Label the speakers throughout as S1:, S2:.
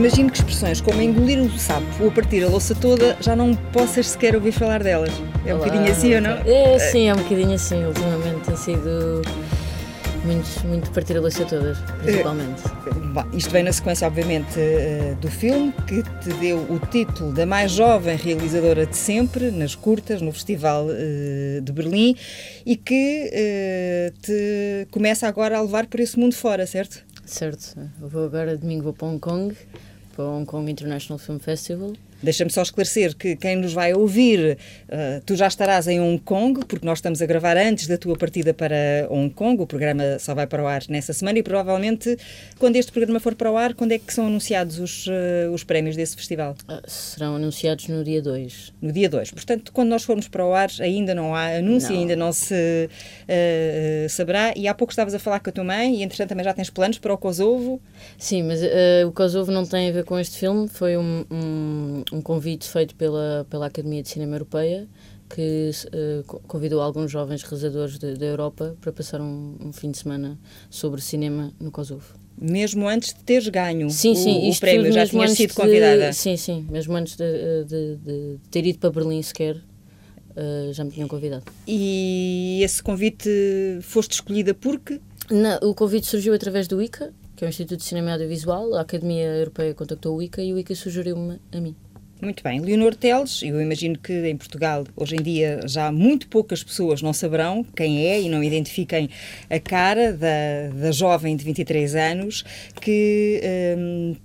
S1: Imagino que expressões como engolir o sapo ou partir a louça toda já não possas sequer ouvir falar delas. É um
S2: Olá,
S1: bocadinho assim ou não?
S2: É, sim, é um bocadinho assim. Ultimamente tem sido muito, muito partir a louça todas, principalmente.
S1: Bom, isto vem na sequência, obviamente, eh, do filme que te deu o título da mais jovem realizadora de sempre, nas curtas, no Festival eh, de Berlim, e que eh, te começa agora a levar por esse mundo fora, certo?
S2: Certo. Eu vou agora, domingo, vou para Hong Kong, Hong Kong International Film Festival.
S1: Deixa-me só esclarecer que quem nos vai ouvir, uh, tu já estarás em Hong Kong, porque nós estamos a gravar antes da tua partida para Hong Kong. O programa só vai para o ar nessa semana e provavelmente, quando este programa for para o ar, quando é que são anunciados os, uh, os prémios desse festival?
S2: Uh, serão anunciados no dia 2.
S1: No dia 2. Portanto, quando nós formos para o ar, ainda não há anúncio,
S2: Não.
S1: ainda não se saberá. E há pouco estavas a falar com a tua mãe e, entretanto, também já tens planos para o Kosovo.
S2: Sim, mas o Kosovo não tem a ver com este filme. Foi um, um, um convite feito pela, pela Academia de Cinema Europeia que uh, convidou alguns jovens realizadores de- da Europa para passar um, um fim de semana sobre cinema no Kosovo.
S1: Mesmo antes de teres ganho
S2: Sim,
S1: o,
S2: sim,
S1: o
S2: isto
S1: prémio, já tinhas sido
S2: de-
S1: convidada.
S2: sim, sim, mesmo antes de, de- de ter ido para Berlim sequer, uh, já me tinham convidado.
S1: E esse convite foste escolhida porque
S2: Na- o convite surgiu através do ICA, que é o Instituto de Cinema e Audiovisual. A Academia Europeia contactou o ICA e o ICA sugeriu-me a mim.
S1: Muito bem, Leonor Teles, eu imagino que em Portugal hoje em dia já muito poucas pessoas não saberão quem é e não identifiquem a cara da, da jovem de 23 anos que. hum,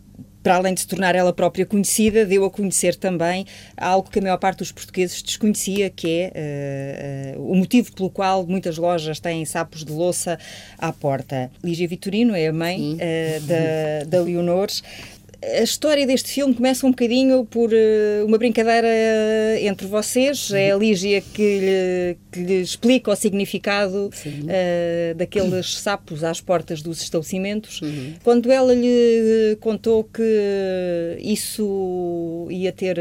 S1: para além de se tornar ela própria conhecida, deu a conhecer também algo que a maior parte dos portugueses desconhecia, que é eh, eh, o motivo pelo qual muitas lojas têm sapos de louça à porta. Lígia Vitorino é a mãe eh, da, da Leonor. A história deste filme começa um bocadinho por eh, uma brincadeira eh, entre vocês. É a Lígia que lhe, que lhe explica o significado eh, daqueles sapos às portas dos estabelecimentos. Quando ela lhe contou que isso ia ter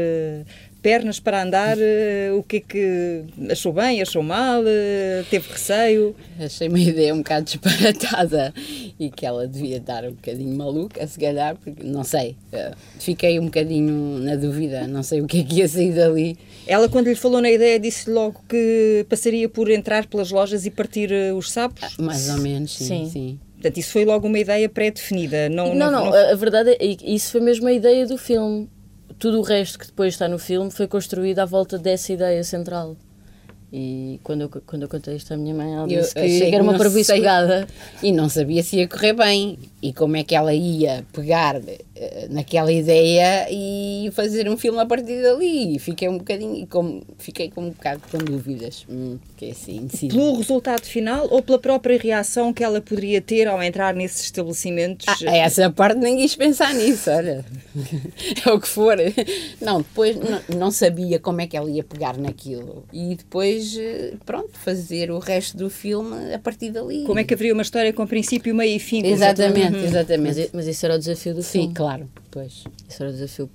S1: pernas para andar, eh, o que é que achou bem, achou mal, eh, teve receio?
S3: Achei uma ideia um bocado disparatada e que ela devia dar um bocadinho maluca, se calhar, porque não sei. eh, Fiquei um bocadinho na dúvida, não sei o que é que ia sair dali.
S1: Ela, quando lhe falou na ideia, disse logo que passaria por entrar pelas lojas e partir os sapos.
S3: Ah, Mais ou menos, sim.
S2: Sim.
S3: sim.
S1: Portanto, isso foi logo uma ideia pré-definida. Não,
S2: Não, não, a a verdade é que isso foi mesmo a ideia do filme. Tudo o resto que depois está no filme foi construído à volta dessa ideia central. E quando eu, quando eu contei isto à minha mãe, ela
S3: Eu
S2: disse que,
S3: achei
S2: era uma parvoíce pegada.
S3: E não sabia se ia correr bem. E como é que ela ia pegar eh, naquela ideia e fazer um filme a partir dali. E fiquei um bocadinho, com, fiquei com um bocado com dúvidas. Hum, que é assim, sim.
S1: Pelo resultado final ou pela própria reação que ela poderia ter ao entrar nesses estabelecimentos?
S3: Ah, essa parte nem quis pensar nisso, olha. É o que for. Não, depois não, não sabia como é que ela ia pegar naquilo. E depois, eh, pronto, fazer o resto do filme a partir dali.
S1: Como é que haveria uma história com princípio, meio e fim? com
S3: Exatamente,
S1: Uhum.
S2: Mas,
S3: exatamente.
S2: i- mas isso era o desafio do
S3: Sim,
S2: filme.
S3: claro. Pois.
S2: Isso era o desafio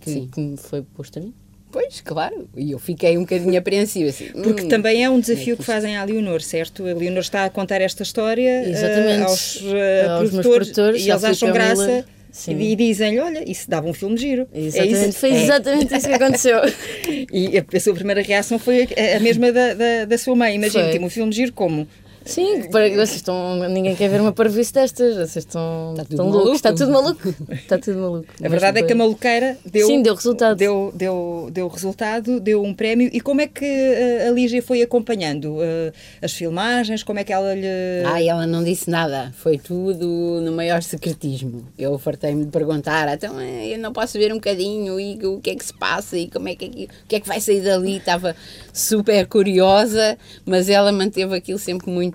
S2: que, que me foi posto a mim.
S3: Pois, claro. E eu fiquei um bocadinho apreensiva. Assim,
S1: Porque
S3: hum,
S1: também é um desafio
S3: é
S1: que fazem à Leonor, certo? A Leonor está a contar esta história eh,
S2: Exatamente.
S1: aos, eh,
S2: Aos
S1: produtores,
S2: produtores,
S1: e eles acham graça
S2: Miller. Sim.
S1: e dizem-lhe, olha, isso dava um filme giro. É
S2: Exatamente,
S1: isso?
S2: foi
S1: É.
S2: exatamente isso que aconteceu.
S1: E a, a sua primeira reação foi a, a mesma da, da, da sua mãe. Imagina,
S2: Foi.
S1: tem um filme giro como?
S2: Sim, para, vocês estão, ninguém quer ver uma parvoíce destas, vocês estão,
S3: Está tudo
S2: estão
S3: maluco.
S2: loucos, está tudo maluco. Está tudo maluco.
S1: A verdade é que a maluqueira deu,
S2: Sim, deu resultado.
S1: Deu, deu, deu resultado, deu um prémio. E como é que eh, a Lígia foi acompanhando eh, as filmagens? Como é que ela lhe.
S3: Ah, ela não disse nada. Foi tudo no maior secretismo. Eu fartei-me de perguntar, então eh, eu não posso ver um bocadinho e o que é que se passa e como é que, é que- o que é que vai sair dali. Estava super curiosa, mas ela manteve aquilo sempre muito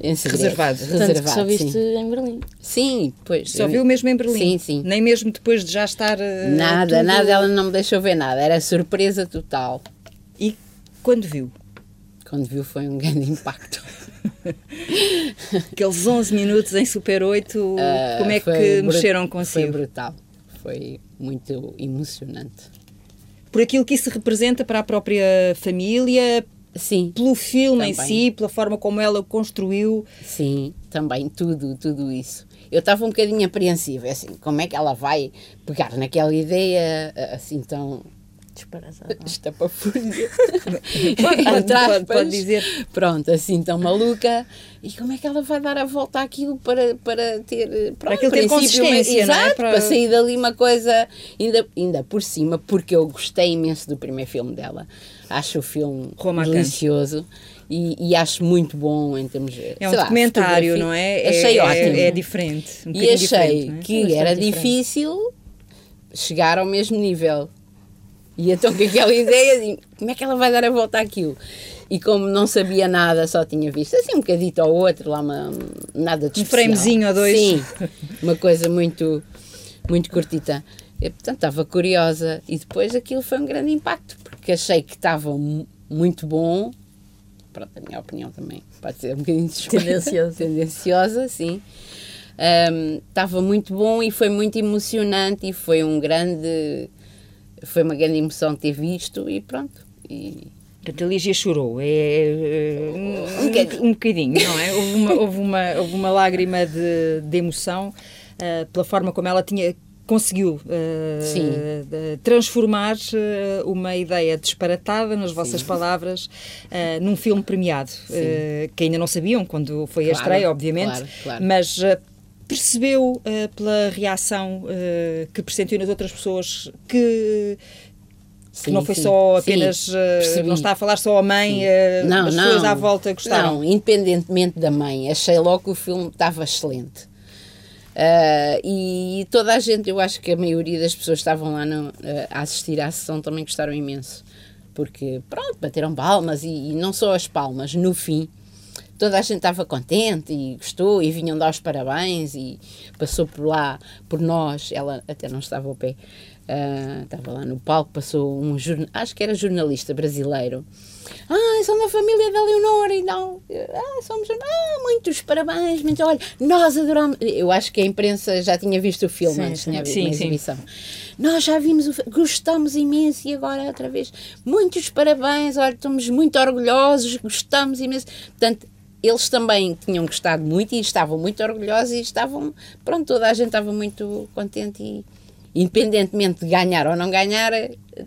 S3: em segredo.
S1: Reservado.
S2: Tanto
S3: Reservado,
S2: só viste
S3: sim.
S2: em Berlim.
S3: Sim, pois.
S1: Só
S3: eu-
S1: viu mesmo em Berlim?
S3: Sim, sim.
S1: Nem mesmo depois de já estar. eh,
S3: Nada,
S1: tudo-
S3: nada, ela não me deixou ver nada. Era surpresa total.
S1: E quando viu?
S3: Quando viu foi um grande impacto.
S1: Aqueles 11 minutos em Super 8,
S3: Ah,
S1: como é que
S3: foi
S1: mexeram
S3: Foi
S1: consigo?
S3: brutal. Foi muito emocionante.
S1: Por aquilo que isso representa para a própria família,
S3: Sim.
S1: Pelo filme em
S3: Também.
S1: si, pela forma como ela o construiu.
S3: Sim, também, tudo, tudo isso. Eu estava um bocadinho apreensiva, assim, como é que ela vai pegar naquela ideia assim tão
S2: Disparazada.
S3: estapafúrdia,
S1: Pode-
S3: entre aspas.
S1: pode dizer.
S3: Pronto, assim tão maluca. E como é que ela vai dar a volta àquilo para, para ter, pronto,
S1: aquilo ter consistência, não é?
S3: Exato,
S1: Para-
S3: para... sair dali uma coisa, ainda, ainda por cima, porque eu gostei imenso do primeiro filme dela. Acho o filme delicioso. E, e acho muito bom em termos de.
S1: É um
S3: lá,
S1: documentário, não é?
S3: Achei
S1: é,
S3: ótimo.
S1: É, diferente. um
S3: E achei
S1: diferente, é?
S3: que era
S2: diferente.
S3: difícil chegar ao mesmo nível. E então com aquela ideia de como é que ela vai dar a volta àquilo? E como não sabia nada, só tinha visto assim um bocadito ou outro, lá uma, nada de
S1: Um framezinho ou dois.
S3: Sim, uma coisa muito, muito curtita. Eu, portanto, estava curiosa e depois aquilo foi um grande impacto, porque achei que estava mu- muito bom. Pronto, a minha opinião também pode ser um bocadinho suspeita.
S2: Tendenciosa.
S3: Tendenciosa, sim. Um, Estava muito bom e foi muito emocionante e foi um grande foi uma grande emoção ter visto e pronto e
S1: Portanto, a Lígia chorou. É, é, um,
S3: Um bocadinho.
S1: um bocadinho, não é? Houve uma, houve uma, houve uma lágrima de, de emoção ah, pela forma como ela tinha conseguiu de- transformar ah, uma ideia disparatada, nas vossas palavras, ah, num filme premiado, que ainda não sabiam quando foi a
S3: Claro,
S1: estreia, obviamente,
S3: claro, claro.
S1: mas percebeu ah, pela reação ah, que pressentiu nas outras pessoas que que
S3: Sim,
S1: não foi
S3: sim,
S1: só
S3: sim,
S1: apenas. eh,
S3: percebi.
S1: não está a falar só a mãe,
S3: Sim.
S1: eh,
S3: não,
S1: as
S3: não,
S1: pessoas à volta gostaram.
S3: Não, independentemente da mãe, achei logo que o filme estava excelente. Ah, e toda a gente, eu acho que a maioria das pessoas que estavam lá no- a assistir à sessão também gostaram imenso. Porque, pronto, bateram palmas e, e não só as palmas, no fim, toda a gente estava contente e gostou e vinham dar os parabéns e passou por lá, por nós, ela até não estava ao pé, ah, estava lá no palco, passou um jornal, acho que era jornalista brasileiro. Ah, são da família da Leonor e não. Ah, somos. Ah, muitos parabéns, muito olha, nós adoramos. Eu acho que a imprensa já tinha visto o filme
S2: Sim,
S3: antes,
S2: sim.
S3: tinha havido
S1: Sim, sim.
S3: exibição. Nós já vimos o filme, gostamos imenso e agora outra vez. Muitos parabéns, olha, estamos muito orgulhosos, gostamos imenso. Portanto, eles também tinham gostado muito e estavam muito orgulhosos e estavam. Pronto, toda a gente estava muito contente e. Independentemente de ganhar ou não ganhar,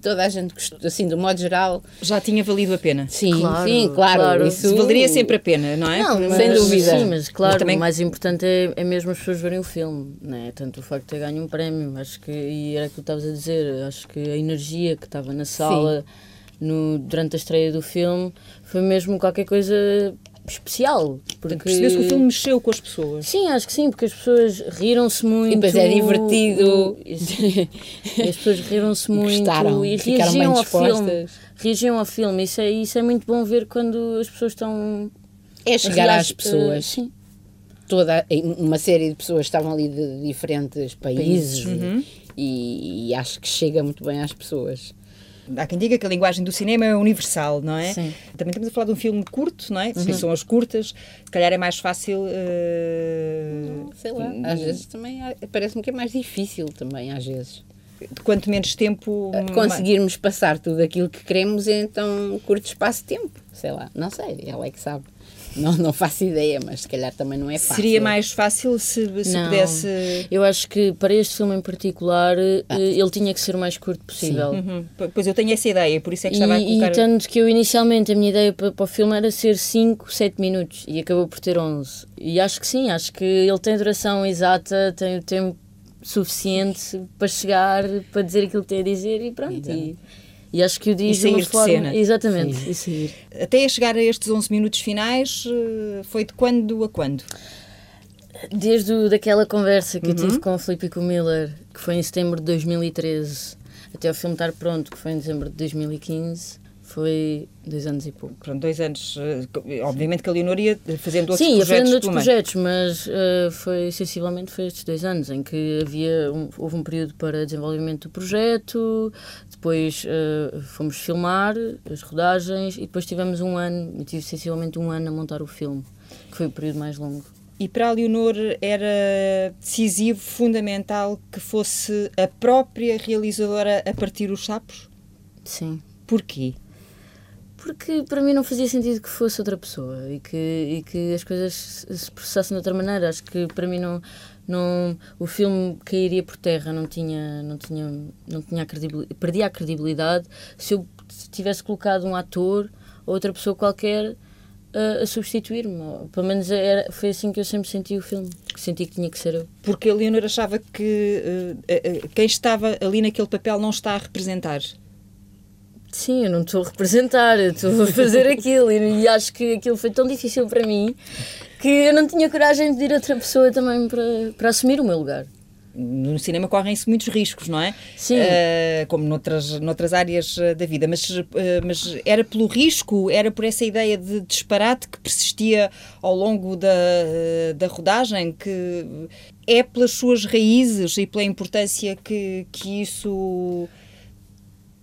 S3: toda a gente gostou, assim, do modo geral,
S1: Já tinha valido a pena.
S3: sim,
S2: Claro,
S3: sim, claro,
S2: claro.
S3: isso
S1: Valeria sempre a pena, não é?
S2: Não,
S1: Mas-
S3: sem dúvida.
S2: Sim, mas claro,
S1: Mas também-
S2: o mais importante é, é mesmo as pessoas verem o filme, né? tanto o facto de ter ganho um prémio, acho que, e era o que tu estavas a dizer, acho que a energia que estava na sala no, durante a estreia do filme foi mesmo qualquer coisa especial. Porque...
S1: Percebeu-se que o filme mexeu com as pessoas.
S2: Sim, acho que sim, porque as pessoas riram-se muito.
S3: E depois é divertido.
S2: E as pessoas riram-se muito
S3: gostaram,
S2: e
S3: ficaram bem
S2: reagiam ao filme.
S3: dispostas.
S2: Reagiam ao filme. Isso é, isso é muito bom ver quando as pessoas estão.
S3: É chegar às pessoas.
S2: Sim.
S3: Toda, uma série de pessoas estavam ali de diferentes países
S1: Uhum.
S3: e, e acho que chega muito bem às pessoas.
S1: Há quem diga que a linguagem do cinema é universal, não é?
S2: Sim.
S1: Também estamos a falar de um filme curto, não é? Se são as curtas, se calhar é mais fácil. eh,
S3: Sei lá, às vezes também parece-me que é mais difícil também, às vezes.
S1: de quanto menos tempo.
S3: Conseguirmos passar tudo aquilo que queremos em tão curto espaço de tempo. Sei lá, não sei, ela é que sabe. Não, não faço ideia, mas se calhar também não é fácil.
S1: Seria mais fácil se, se
S2: Não.
S1: pudesse.
S2: Eu acho que para este filme em particular eh, ele tinha que ser o mais curto possível.
S1: Uhum. Pois eu tenho essa ideia, por isso é que estava a
S2: E,
S1: colocar.
S2: e tanto que eu inicialmente a minha ideia para, para o filme era ser 5, 7 minutos e acabou por ter 11. E acho que sim, acho que ele tem duração exata, tem o tempo suficiente para chegar, para dizer aquilo que tem a dizer e pronto. E, e acho que o diz
S1: E
S2: de uma
S1: sair de
S2: forma.
S1: cena.
S2: Exatamente, e sair.
S1: Até chegar a estes 11 minutos finais, eh, foi de quando a quando?
S2: Desde o, daquela conversa que eu
S1: Uhum.
S2: tive com o Filipe e com o Miller, que foi em setembro de 2013, até o filme estar pronto, que foi em dezembro de 2015, foi dois anos e pouco.
S1: Pronto, dois anos. eh, Obviamente que a Leonor ia fazendo outros
S2: Sim, ia
S1: projetos.
S2: fazendo outros
S1: pelo meio.
S2: projetos, mas eh, foi sensivelmente foi estes dois anos em que havia um- houve um período para desenvolvimento do projeto, depois eh, fomos filmar as rodagens e depois tivemos um ano, tive sensivelmente um ano a montar o filme, que foi o período mais longo.
S1: E para a Leonor era decisivo, fundamental que fosse a própria realizadora a partir os sapos?
S2: Sim.
S1: Porquê?
S2: Porque para mim não fazia sentido que fosse outra pessoa e que, e que as coisas se processassem de outra maneira. Acho que para mim não, não o filme cairia por terra, não tinha, não tinha, não tinha credibilidade, perdia a credibilidade se eu tivesse colocado um ator ou outra pessoa qualquer a, a substituir-me. Pelo menos era, foi assim que eu sempre senti o filme, senti que tinha que ser eu.
S1: Porque a Leonor achava que uh, uh, quem estava ali naquele papel não está a representar.
S2: Sim, eu não estou a representar, eu estou a fazer aquilo e, e, acho que aquilo foi tão difícil para mim que eu não tinha coragem de ir outra pessoa também para, para assumir o meu lugar
S1: no cinema correm-se muitos riscos, não é?
S2: Sim. Uh,
S1: como noutras, noutras áreas eh, da vida. Mas, uh, mas era pelo risco, era por essa ideia de disparate que persistia ao longo da, da rodagem, que é pelas suas raízes e pela importância que, que isso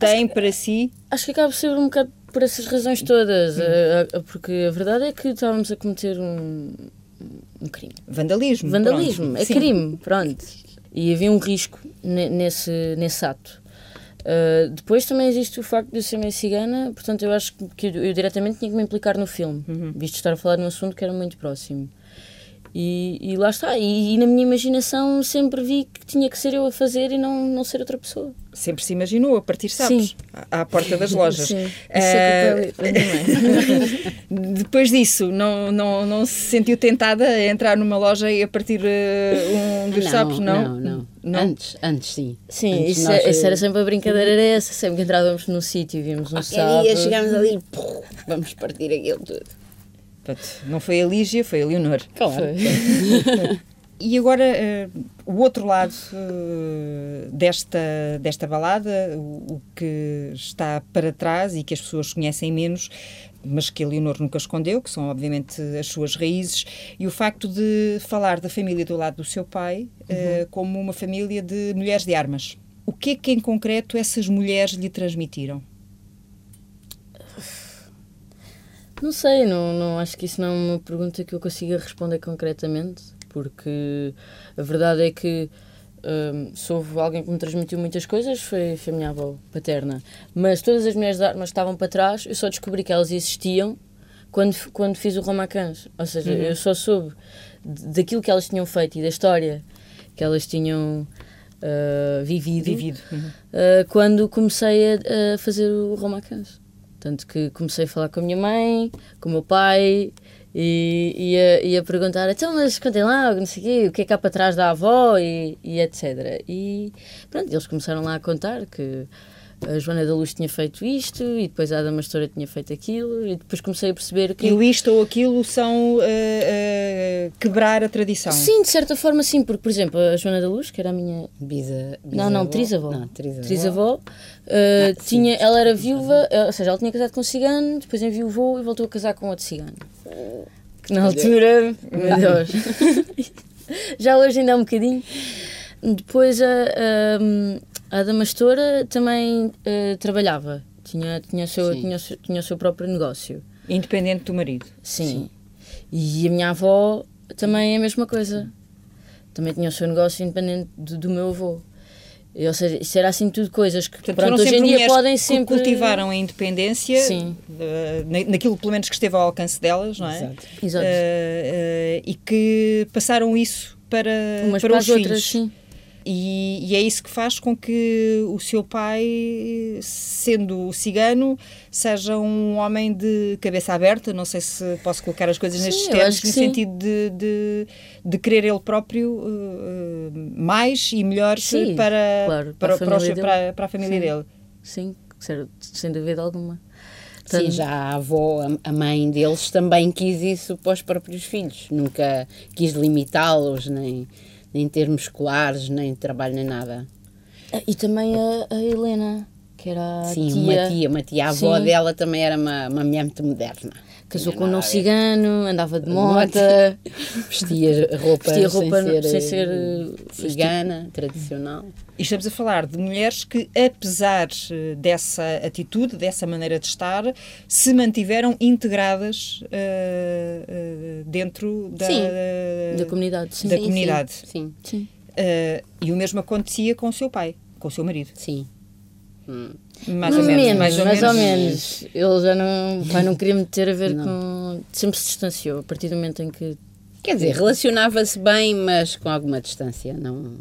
S1: tem para si?
S2: Acho que acaba por ser um bocado por essas razões todas, uh, porque a verdade é que estávamos a cometer um, um crime.
S1: Vandalismo.
S2: Vandalismo,
S1: pronto.
S2: é Sim. crime, pronto. E havia um risco nesse, nesse ato. Uh, depois também existe o facto de eu ser meio cigana, portanto eu acho que eu, eu diretamente tinha que me implicar no filme, uhum. visto estar a falar de um assunto que era muito próximo. E, e lá está. E, e, na minha imaginação sempre vi que tinha que ser eu a fazer e não, não ser outra pessoa.
S1: Sempre se imaginou a partir sapos Sim. à, à porta das lojas.
S2: Sim. Uh,
S1: depois disso, não, não, não se sentiu tentada a entrar numa loja e a partir uh, um dos
S3: não,
S1: sapos?
S3: Não? Não, não, não. Antes, antes sim.
S2: Sim,
S3: antes
S2: isso, nós... isso, era sempre a brincadeira, era essa. Sempre que entrávamos num sítio e vimos um
S3: okay,
S2: sapo.
S3: E chegámos ali, vamos partir aquilo tudo.
S1: Portanto, não foi a Lígia, foi a Leonor.
S2: Claro.
S1: e agora, uh, o outro lado uh, desta, desta balada, o, o, que está para trás e que as pessoas conhecem menos, mas que a Leonor nunca escondeu, que são obviamente as suas raízes, e o facto de falar da família do lado do seu pai uh, como uma família de mulheres de armas. O que é que em concreto essas mulheres lhe transmitiram?
S2: Não sei, não, não acho que isso não é uma pergunta que eu consiga responder concretamente, porque a verdade é que um, se houve alguém que me transmitiu muitas coisas, foi, foi a minha avó paterna. Mas todas as mulheres de armas estavam para trás, eu só descobri que elas existiam quando, quando fiz o Romacans. Ou seja, uhum. eu só soube daquilo que elas tinham feito e da história que elas tinham uh, vivido,
S1: vivido. Uhum.
S2: Uh, quando comecei a, a fazer o Romacans. Tanto que comecei a falar com a minha mãe, com o meu pai, e ia, perguntar, então, mas contem lá, não sei o quê, o que é que há para trás da avó, e, e etc. E pronto, eles começaram lá a contar que a Joana da Luz tinha feito isto e depois a Adamastora tinha feito aquilo e depois comecei a perceber que...
S1: E o isto ou aquilo são uh, uh, quebrar a tradição?
S2: Sim, de certa forma sim, porque por exemplo a Joana da Luz, que era a minha...
S3: Bisa,
S2: não, não, trisavó.
S3: Não, trisavó.
S2: Trisavó. Uh, ah, tinha, ela era viúva, ou seja, ela tinha casado com um cigano, depois enviou e voltou a casar com outro cigano. Que na altura, meu Deus, já hoje ainda é um bocadinho. Depois a, a, a Adamastora também uh, trabalhava, tinha, tinha, seu, tinha, tinha o seu próprio negócio.
S1: Independente do marido?
S2: Sim. Sim. E a minha avó também é a mesma coisa. Também tinha o seu negócio independente do, do meu avô. Ou seja, isso era assim tudo coisas que
S1: Portanto,
S2: pronto, hoje em dia podem sempre.
S1: cultivaram a independência
S2: Sim.
S1: Uh, naquilo pelo menos que esteve ao alcance delas, não é?
S2: Exato. Exato. Uh,
S1: uh, e que passaram isso para,
S2: Umas
S1: para,
S2: para
S1: os
S2: as
S1: filhos.
S2: outras, sim.
S1: E, e, é isso que faz com que o seu pai, sendo cigano, seja um homem de cabeça aberta. Não sei se posso colocar as coisas
S2: sim,
S1: nestes termos, no
S2: sim.
S1: sentido de, de, de, querer ele próprio uh, mais e melhor
S2: sim,
S1: para,
S2: claro,
S1: para,
S2: para,
S1: para,
S2: a família,
S1: para, para a família dele.
S2: Sim, sem dúvida alguma.
S3: Sim, já a avó, a mãe deles também quis isso para os próprios filhos. Nunca quis limitá-los, nem nem termos escolares, nem trabalho, nem nada.
S2: E também a, a Helena, que era a
S3: Sim,
S2: tia.
S3: uma tia, uma tia. A avó Sim. dela também era uma, uma mulher muito moderna.
S2: Casou com um não cigano, andava de mota.
S3: Vestia roupa,
S2: Vestia roupa
S3: sem ser,
S2: sem ser
S3: cigana, tradicional.
S1: E estamos a falar de mulheres que, apesar dessa atitude, dessa maneira de estar, se mantiveram integradas uh, uh, dentro da,
S2: sim, da comunidade. Sim.
S1: Da
S2: sim,
S1: comunidade.
S2: Sim. sim.
S1: Uh, e o mesmo acontecia com o seu pai, com o seu marido.
S3: Sim. Hum.
S1: Mais ou menos, mais ou
S2: mais ou
S1: menos.
S2: menos. Ele já não, pai não queria me ter a ver com. Sempre se distanciou a partir do momento em que.
S3: Quer dizer, relacionava-se bem, mas com alguma distância. Não,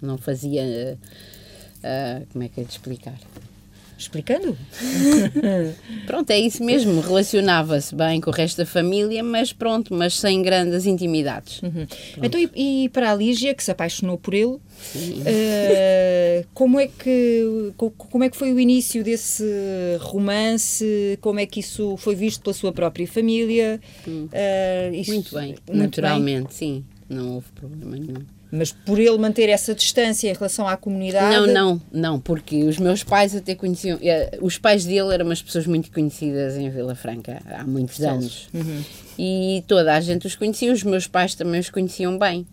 S3: não fazia. ah, como é que é de explicar?
S1: Explicando?
S3: Pronto, é isso mesmo. Relacionava-se bem com o resto da família, mas pronto, mas sem grandes intimidades.
S1: Então, e, e para a Lígia, que se apaixonou por ele, eh, como, é que, co- como é que foi o início desse romance? Como é que isso foi visto pela sua própria família? Eh, isso-
S3: Muito bem,
S1: muito bem.
S3: naturalmente, sim. Não houve problema nenhum.
S1: Mas por ele manter essa distância em relação à comunidade.
S3: Não, não, não, porque os meus pais até conheciam. eh, Os pais dele eram umas pessoas muito conhecidas em Vila Franca há muitos anos. E toda a gente os conhecia, os meus pais também os conheciam bem.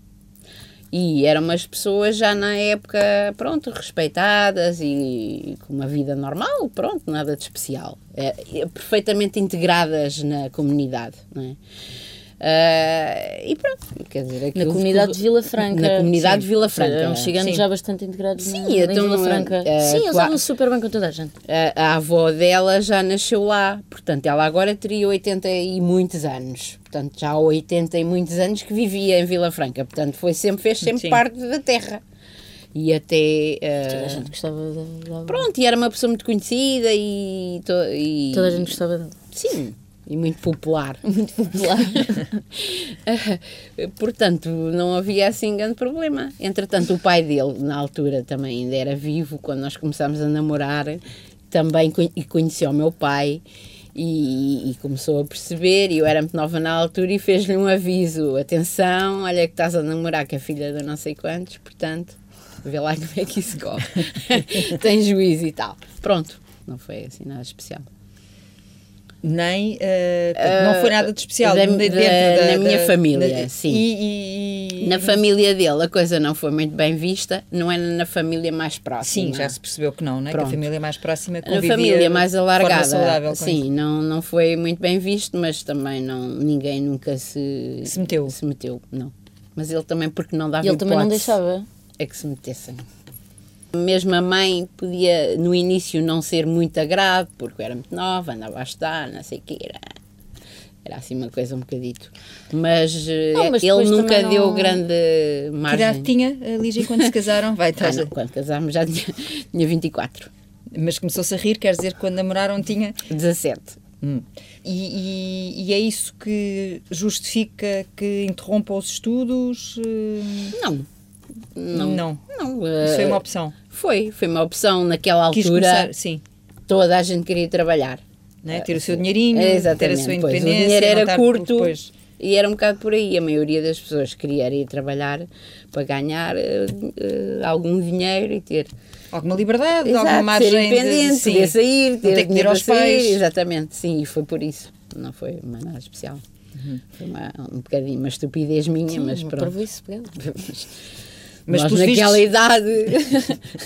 S3: E eram umas pessoas já na época, pronto, respeitadas e com uma vida normal, pronto, nada de especial. É, é, perfeitamente integradas na comunidade, não é? Ah, e pronto, quer dizer,
S2: Na comunidade de Vila Franca.
S3: Na comunidade de Vila Franca.
S2: Eram ciganos
S1: Sim.
S2: já bastante integrados
S3: Sim,
S2: na,
S3: então,
S2: Vila Franca.
S3: eh,
S2: Sim, eles
S3: tua-
S2: davam super bem com toda a gente.
S3: a, a avó dela já nasceu lá, portanto, ela agora teria 80 e muitos anos. Portanto, já há 80 e muitos anos que vivia em Vila Franca. Portanto, foi sempre, fez sempre
S1: Sim.
S3: parte da terra. E até. eh,
S2: Toda a gente gostava da.
S3: pronto, e era uma pessoa muito conhecida e. to- e
S2: Toda a gente gostava dele.
S3: Sim, e muito popular.
S2: Muito popular.
S3: Portanto, não havia assim grande problema. Entretanto, o pai dele, na altura, também ainda era vivo, quando nós começámos a namorar, também conhe- conheceu o meu pai e, e começou a perceber, e eu era muito nova na altura, e fez-lhe um aviso: atenção, olha que estás a namorar com a filha de não sei quantos, portanto, vê lá como é que isso corre. Tem juízo e tal. Pronto, não foi assim nada especial.
S1: Nem. portanto, não foi nada de especial.
S3: da-
S1: de-
S3: da-
S1: dentro
S3: na minha família,
S1: da-
S3: sim.
S1: E, e-
S3: Na família dele a coisa não foi muito bem vista, não é na família mais próxima.
S1: Sim, já se percebeu que não, né? que a família mais próxima
S3: Na família mais alargada, sim,
S1: isso.
S3: não, não foi muito bem visto, mas também não, ninguém nunca se,
S1: Se meteu.
S3: se meteu, não. Mas ele também, porque não dava
S2: ele também não
S3: hipótese,
S2: deixava.
S3: É que se metessem. Mesmo a mãe podia, no início, não ser muito agrado, porque eu era muito nova, andava a estudar, não sei o que era. Era assim uma coisa um bocadito. Mas, eh,
S2: Não, mas
S3: ele nunca
S2: também
S3: deu
S2: não-
S3: grande
S1: Que
S3: margem.
S1: idade tinha a Lígia quando se casaram? Vai,
S3: Ah, não, quando casámos já tinha, tinha 24,
S1: Mas começou-se a rir, quer dizer que quando namoraram tinha.
S3: 17.
S1: Hum. E, e- e é isso que justifica que interrompa os estudos? eh,
S3: Não. Não.
S1: Não.
S3: Não,
S1: Isso foi
S3: eh,
S1: uma opção.
S3: Foi, foi uma opção naquela
S1: Quis
S3: altura.
S1: começar, sim,
S3: Toda a gente queria trabalhar.
S1: né? ter o seu dinheirinho,
S3: É,
S1: ter a
S3: exatamente,
S1: sua
S3: pois, o
S1: independência.
S3: dinheiro era curto
S1: Depois.
S3: e era um bocado por aí. A maioria das pessoas queria ir trabalhar para ganhar eh, algum dinheiro e ter
S1: Alguma liberdade,
S3: Exato,
S1: alguma margem
S3: ser
S1: de-
S3: independente,
S1: sim.
S3: poder sair, ter
S1: ter que ir
S3: dinheiro
S1: aos
S3: sair,
S1: pais.
S3: Exatamente, sim, e foi por isso. Não foi nada especial.
S1: Uhum.
S3: Foi uma, um bocadinho uma estupidez minha, mas
S2: Uma
S3: pronto.
S2: parvoíce pegada.
S1: Mas
S3: Nós naquela
S1: vistos-
S3: idade.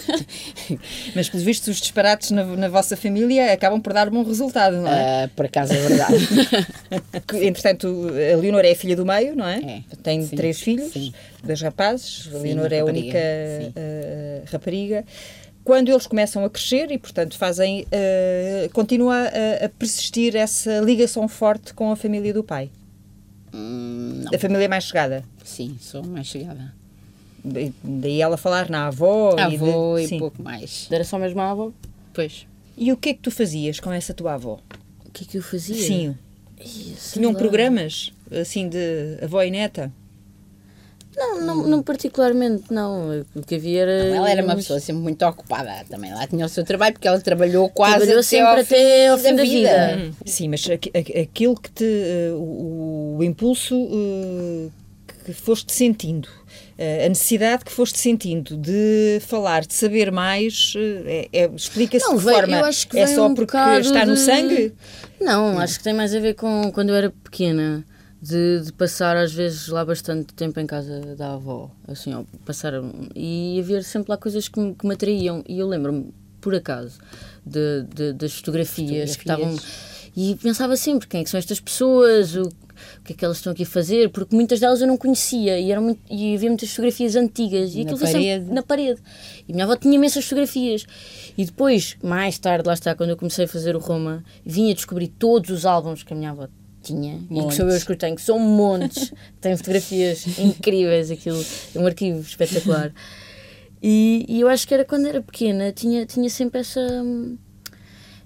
S1: Mas, pelos vistos, os disparates na, na vossa família acabam por dar bom resultado, não é?
S3: ah, por acaso é verdade.
S1: Entretanto, a Leonor é a filha do meio, não é?
S3: É,
S1: Tem
S3: sim,
S1: três filhos,
S3: sim.
S1: dois rapazes. A Leonor é a única eh, rapariga. Quando eles começam a crescer e, portanto, fazem. eh, continua a, a persistir essa ligação forte com a família do pai,
S3: Hum,
S1: a família mais chegada.
S3: Sim, sou mais chegada.
S1: Da- Daí ela falar na avó. e,
S3: Avô
S1: de-
S3: e
S1: sim.
S3: pouco mais.
S2: Era só mesmo a avó.
S3: Pois.
S1: E o que é que tu fazias com essa tua avó?
S2: O que é que eu fazia?
S1: Sim. Tinham
S2: lá.
S1: programas assim de avó e neta?
S2: Não, não, não particularmente, não. O que havia era.
S3: Ela era uma pessoa sempre muito ocupada. Também lá tinha o seu trabalho, porque ela trabalhou quase
S2: Trabalhou
S3: até
S2: sempre
S3: ao
S2: até ao fim da vida.
S1: Hum, Sim, mas aqu- aqu- aquilo que te. eh, o, o impulso eh, que foste sentindo, a necessidade que foste sentindo de falar, de saber mais, eh, é, é- explica-se de forma.
S2: eu acho que
S1: é só
S2: um
S1: porque está no
S2: de-
S1: sangue?
S2: Não, acho que tem mais a ver com quando eu era pequena, de, de passar às vezes lá bastante tempo em casa da avó, assim, ó, passar, e havia sempre lá coisas que me, que me atraíam, e eu lembro-me, por acaso, de, de- das fotografias, que estavam,
S3: Fotografias.
S2: e pensava sempre, quem é que são estas pessoas, o, o que é que elas estão aqui a fazer, porque muitas delas eu não conhecia e, eram muito, e havia muitas fotografias antigas e
S3: Na
S2: aquilo foi sempre
S3: parede.
S2: na parede. E minha avó tinha imensas fotografias. E depois, mais tarde, lá está, quando eu comecei a fazer o Roma, vinha descobrir todos os álbuns que a minha avó tinha e que
S3: Montes.
S2: sou eu que tenho, que são montes, tenho fotografias incríveis, aquilo é um arquivo espetacular. E, e eu acho que era quando era pequena, tinha, tinha sempre essa, hum,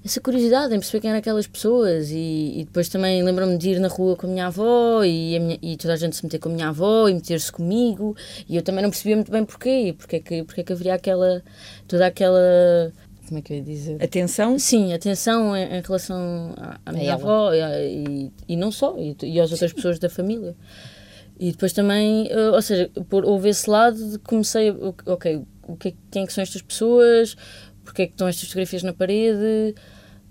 S2: essa curiosidade em perceber quem eram aquelas pessoas. E, e depois também lembro-me de ir na rua com a minha avó e, a minha- e toda a gente se meter com a minha avó e meter-se comigo. E eu também não percebia muito bem porquê, porque é que, porque é que haveria aquela, toda aquela. Como é que eu ia dizer?
S1: Atenção.
S2: Sim, atenção em, em relação à, à minha
S3: ela.
S2: avó e, a- e, não só, e, e às outras pessoas da família. E depois também, eh, ou seja, por, houve esse lado de que comecei, a- ok, o que é, quem é que são estas pessoas, porque é que estão estas fotografias na parede,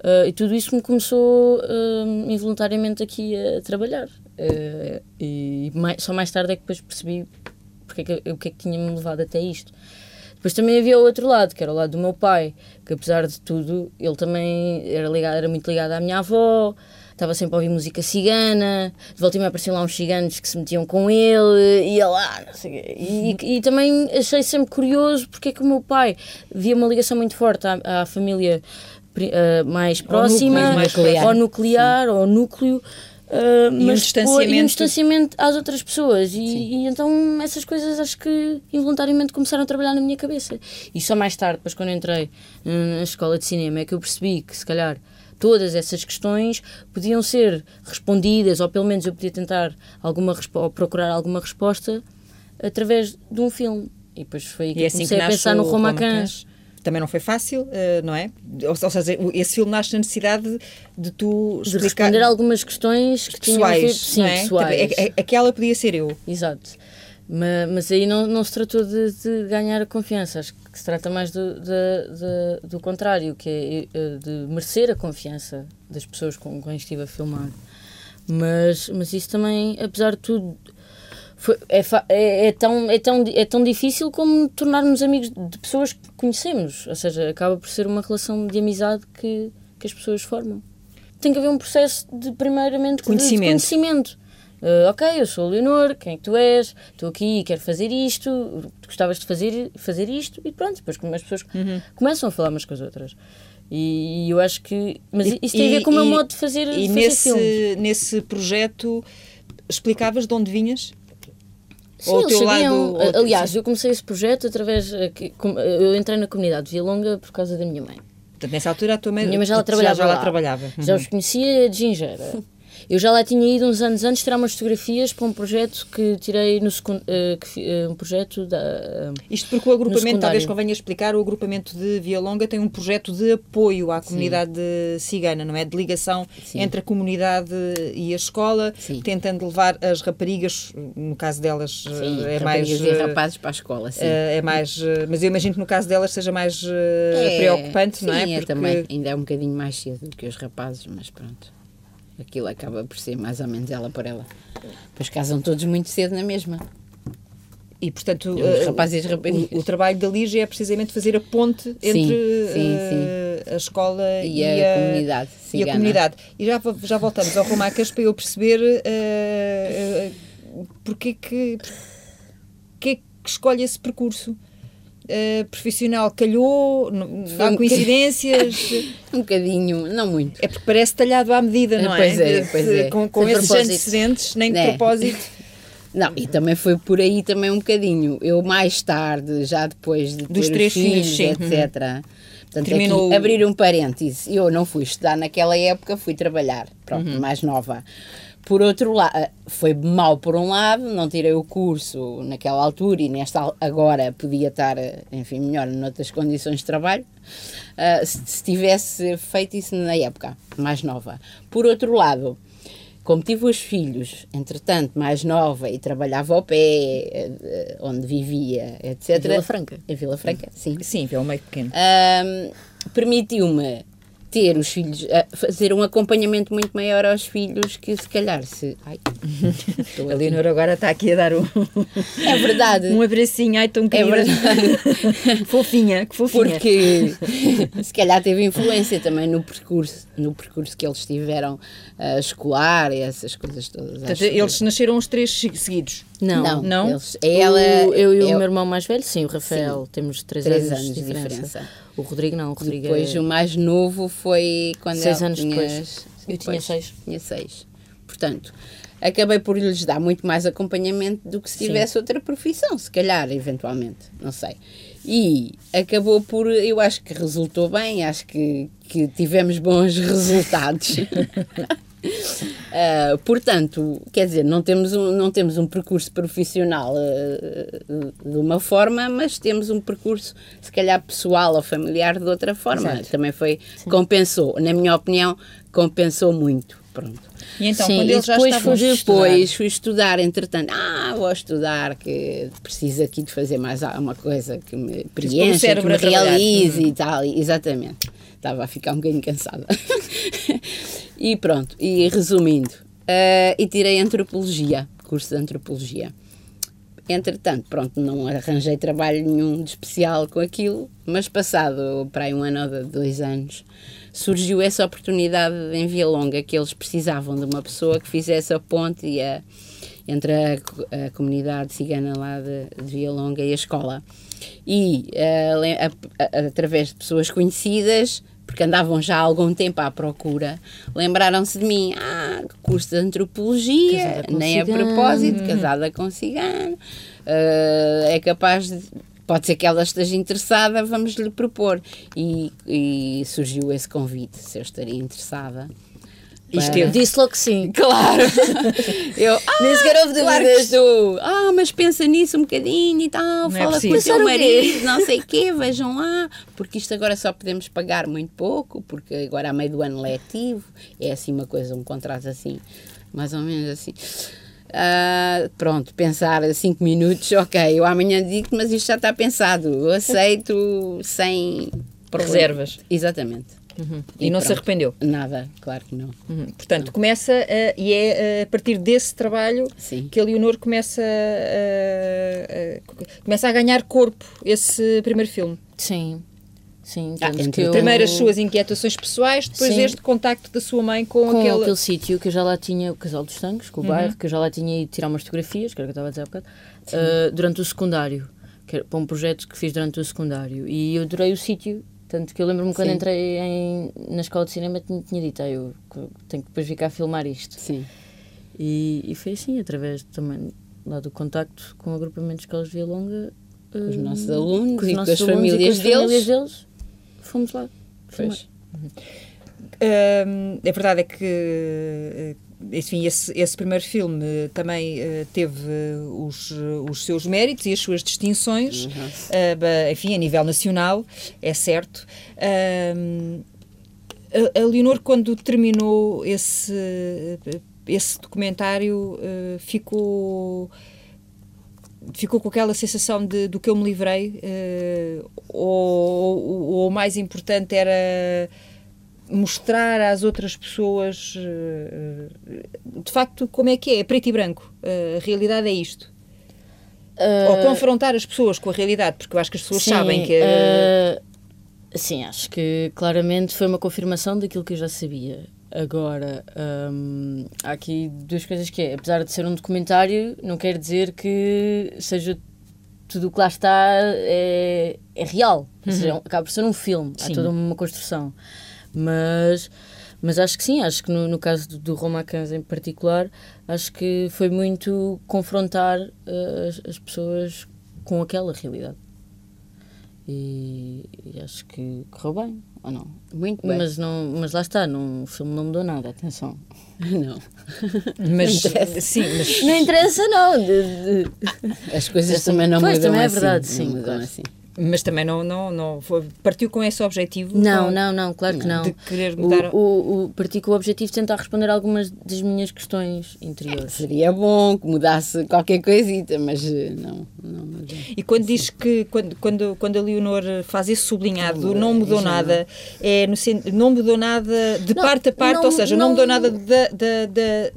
S2: eh, e tudo isso me começou eh, involuntariamente aqui a trabalhar. Eh, e mais- só mais tarde é que depois percebi porque é que, o que é que tinha-me levado até isto. Depois também havia o outro lado, que era o lado do meu pai, que apesar de tudo, ele também era, ligado, era muito ligado à minha avó, estava sempre a ouvir música cigana, de volta e meia apareciam lá uns ciganos que se metiam com ele, ia lá, não sei quê. E, e também achei sempre curioso porque é que o meu pai via uma ligação muito forte à, à família ah, mais próxima,
S1: mais
S3: nuclear.
S2: ao nuclear, ao núcleo. ah,
S1: um
S2: mas depois-
S1: distanciamento.
S2: e um distanciamento às outras pessoas e, e então essas coisas acho que involuntariamente começaram a trabalhar na minha cabeça e só mais tarde, depois quando entrei hum, na escola de cinema é que eu percebi que se calhar todas essas questões podiam ser respondidas ou pelo menos eu podia tentar alguma ou procurar alguma resposta através de um filme e depois foi que
S1: E é assim que
S2: comecei a
S1: nasce
S2: pensar no Roma
S1: Também não foi fácil, eh, não é? Ou, seja, esse filme nasce na necessidade de tu
S2: de
S1: explicar
S2: responder a algumas questões que tinham a
S1: pessoais.
S2: sim,
S1: não é?
S2: pessoais.
S1: É- é- Aquela podia ser eu.
S2: Exato. Ma- Mas, aí não, não se tratou de, de ganhar a confiança, acho que se trata mais do, de- de- do contrário, que é eh, de merecer a confiança das pessoas com quem estive a filmar. Mas, mas isso também, apesar de tudo, foi- é, é, é tão, é, tão, é tão difícil como tornarmos amigos de pessoas que conhecemos, ou seja, acaba por ser uma relação de amizade que, que as pessoas formam. Tem que haver um processo de, primeiramente, de-
S1: Conhecimento.
S2: de conhecimento. Uh, ok, eu sou o Leonor, quem é que tu és? Estou aqui e quero fazer isto, gostavas de fazer, fazer isto e pronto, depois as pessoas começam a falar umas com as outras. E, eu acho que. Mas
S1: E-
S2: isso tem a ver com o meu
S1: e-
S2: modo de fazer,
S1: E
S2: fazer
S1: nesse,
S2: filmes.
S1: nesse projeto explicavas de onde vinhas?
S2: Sim,
S1: Ou
S2: eles
S1: teu
S2: sabiam.
S1: lado-
S2: Aliás, eu comecei esse projeto através. eh, com- Eu entrei na comunidade de Via Longa por causa da minha mãe.
S1: Portanto, nessa altura a tua mãe
S2: minha mãe já lá
S1: já,
S2: trabalhava.
S1: já lá
S2: lá.
S1: trabalhava.
S2: Já
S1: Uhum.
S2: os conhecia de gingeira. Eu já lá tinha ido uns anos antes tirar umas fotografias para um projeto que tirei no secund... eh, eh, um projeto da eh,
S1: Isto porque o agrupamento, talvez convenha explicar, o agrupamento de Via Longa tem um projeto de apoio à comunidade cigana, não é? De ligação
S3: Sim.
S1: entre a comunidade e a escola,
S3: Sim.
S1: tentando levar as raparigas, no caso delas
S3: Sim,
S1: é mais...
S3: e rapazes para a escola, sim.
S1: é mais, mas eu imagino que no caso delas seja mais
S3: É,
S1: preocupante, não é?
S3: sim,
S1: Porque
S3: também. Ainda é um bocadinho mais cedo do que os rapazes, mas pronto. Aquilo acaba por ser mais ou menos ela por ela. Pois casam todos muito cedo na mesma.
S1: E, portanto,
S3: Os
S1: eh,
S3: rapazes e
S1: o, o trabalho da Lígia é precisamente fazer a ponte entre
S3: sim,
S1: eh, a escola
S3: E a comunidade
S1: E a comunidade. E já, já voltamos ao Romacas para eu perceber eh, eh, porque, que, porque é que escolhe esse percurso. Eh, profissional calhou,
S3: Foi
S1: há
S3: um
S1: coincidências,
S3: Um bocadinho, não muito.
S1: é porque parece talhado à medida, não
S3: Pois
S1: é?
S3: é, pois é.
S1: Com, com
S2: De
S1: esses
S2: propósito.
S1: antecedentes, nem de
S3: É.
S1: propósito.
S3: Não, e também foi por aí também um bocadinho. Eu mais tarde, já depois de
S1: Dos
S3: ter
S1: três
S3: os filhos,
S1: filhos, sim.
S3: etc. Portanto,
S1: Terminou
S3: aqui, abrir um parêntese, eu não fui estudar naquela época, fui trabalhar, pronto,
S1: Uhum.
S3: mais nova. Por outro lado, foi mal por um lado, não tirei o curso naquela altura e nesta agora podia estar, enfim, melhor noutras condições de trabalho, ah, se, se tivesse feito isso na época mais nova. Por outro lado, como tive os filhos, entretanto, mais nova e trabalhava ao pé, eh, eh, onde vivia, etc.
S2: Em Vila Franca.
S3: Em Vila Franca, sim.
S1: Sim, é um meio pequeno.
S3: Ahm, Permitiu-me ter os filhos, fazer um acompanhamento muito maior aos filhos que se calhar se. Ai,
S1: A. Leonor agora está aqui a dar um,
S3: É verdade.
S1: um abracinho, ai tão
S3: É
S1: querida.
S3: verdade.
S1: fofinha, que fofinha.
S3: Porque se calhar teve influência também no percurso, no percurso que eles tiveram ah, escolar e essas coisas todas.
S1: Portanto, eles nasceram os três se- seguidos.
S2: Não.
S3: Não,
S1: Não?
S3: eles- ela,
S2: O- eu e o
S3: eu-
S2: meu irmão mais velho, sim, o Rafael, temos 3
S3: Três
S2: anos,
S3: anos
S2: de diferença.
S3: diferença.
S2: O Rodrigo não, o Rodrigo
S3: Depois
S2: é...
S3: o mais novo foi quando
S2: Seis
S3: ela
S2: anos
S3: tinha,
S2: depois. Eu tinha seis.
S3: Tinha seis. Portanto, acabei por lhes dar muito mais acompanhamento do que se
S2: Sim.
S3: tivesse outra profissão, se calhar, eventualmente, não sei. E acabou por, eu acho que resultou bem, acho que, que tivemos bons resultados. Ah, portanto, quer dizer, não temos um, não temos um percurso profissional ah, de uma forma, mas temos um percurso, se calhar, pessoal ou familiar de outra forma.
S1: Exato.
S3: Também foi, compensou, na minha opinião, compensou muito. Pronto.
S1: E então,
S2: Sim,
S1: quando eles já
S2: depois foi
S3: Depois fui estudar, entretanto, ah, vou estudar, que preciso aqui de fazer mais alguma coisa que me preencha, que me realize e tal, exatamente. Estava a ficar um bocadinho cansada. e pronto, e resumindo, eh, e tirei antropologia, curso de antropologia. Entretanto, pronto, não arranjei trabalho nenhum de especial com aquilo, mas passado para aí um ano ou dois anos, surgiu essa oportunidade em Via Longa que eles precisavam de uma pessoa que fizesse a ponte e a- entre a, a comunidade cigana lá de, de Via Longa e a escola. E le- a- a- através de pessoas conhecidas, porque andavam já há algum tempo à procura, lembraram-se de mim, ah, curso de antropologia, nem a
S2: cigano.
S3: propósito, casada com cigano, eh, é capaz de. Pode ser que ela esteja interessada, vamos lhe propor. E, e surgiu esse convite, se eu estaria interessada.
S1: Esteve.
S2: Disse logo que sim.
S3: Claro! Eu, ah,
S2: Nem sequer houve
S3: claro que
S2: dúvidas.
S3: estou. Ah, mas pensa nisso um bocadinho e tal,
S1: Não é
S3: fala com o seu marido, não sei o quê, vejam lá, porque isto agora só podemos pagar muito pouco, porque agora a meio do ano letivo, é assim uma coisa, um contrato assim, mais ou menos assim. Ah, pronto, pensar cinco minutos, ok, eu amanhã digo mas isto já está pensado, eu aceito sem.
S1: Reservas.
S3: Exatamente.
S1: E, não se
S3: pronto.
S1: arrependeu.
S3: Nada, claro que não.
S1: Uhum. Portanto, começa a- e é a partir desse trabalho
S3: Sim.
S1: que a Leonor começa a, a- começa a ganhar corpo esse primeiro filme.
S2: Sim, sim.
S3: Ah,
S2: que eu-
S1: Primeiro as suas inquietações pessoais, depois
S2: Sim.
S1: este contacto da sua mãe com,
S2: com
S1: aquele...
S2: aquele, sítio que eu já lá tinha, o Casal dos Tanques, com o bairro, que eu já lá tinha ido tirar umas fotografias, que era o que eu estava a dizer há bocado, ah, durante o secundário, que era para um projeto que fiz durante o secundário. E eu adorei o sítio, tanto que eu lembro-me quando
S3: Sim.
S2: entrei em- na escola de cinema, tinha, tinha dito, ah, eu tenho que depois vir cá filmar isto.
S3: Sim.
S2: E, e foi assim, através também lá do contacto com o agrupamento de escolas de Via Longa.
S3: Com os
S2: ah,
S3: nossos alunos
S2: com os
S3: e com
S2: nossos
S3: as
S2: alunos e
S3: famílias
S2: com as famílias
S3: deles.
S2: fomos lá. filmar.
S3: Pois.
S1: Hum, a verdade é que eh, enfim, esse, esse primeiro filme eh, também eh, teve eh, os, os seus méritos e as suas distinções, eh, ba- enfim, a nível nacional, é certo. Hum, a, a Leonor, quando terminou esse, esse documentário, ficou ficou com aquela sensação de do que eu me livrei ou, ou, ou o mais importante era mostrar às outras pessoas eh, de facto como é que é, é preto e branco Eh, a realidade é isto ou
S2: Ah,
S1: confrontar as pessoas com a realidade porque eu acho que as pessoas
S2: Sim,
S1: sabem que
S2: eh, sim, acho que claramente foi uma confirmação daquilo que eu já sabia. Agora, hum, há aqui duas coisas que é, apesar de ser um documentário, não quer dizer que seja tudo o que lá está é, é real. Ou seja, acaba por ser um filme, há
S1: Sim.
S2: toda uma construção. Mas, mas acho que sim, acho que no, no caso do, do Roma Cans em particular, acho que foi muito confrontar eh, as, as pessoas com aquela realidade. E, e acho que correu bem, ou não?
S3: Muito bem.
S2: Mas, não, mas lá está, não, o filme não mudou nada, atenção.
S3: Não.
S1: mas
S3: Não interessa.
S1: sim mas
S2: Não interessa, não. de- de-
S3: As coisas também não
S2: pois,
S3: mudam
S2: também é
S3: assim.
S2: verdade,
S3: não
S2: sim,
S3: mudam
S2: claro.
S3: assim.
S1: Mas também não, não, não foi- partiu com esse objetivo?
S2: Não,
S1: com-
S2: não, não, claro que não.
S1: De querer mudar-
S2: O, o, o, parti com o objetivo de tentar responder algumas das minhas questões interiores.
S3: Seria bom que mudasse qualquer coisita, mas eh, não, não mudou.
S1: E quando diz que, quando, quando, quando a Leonor faz esse sublinhado,
S3: Não,
S1: não mudou
S3: não.
S1: nada, é no, não mudou nada de
S2: Não,
S1: parte a parte,
S2: não-
S1: ou seja, não,
S2: não-
S1: mudou nada da,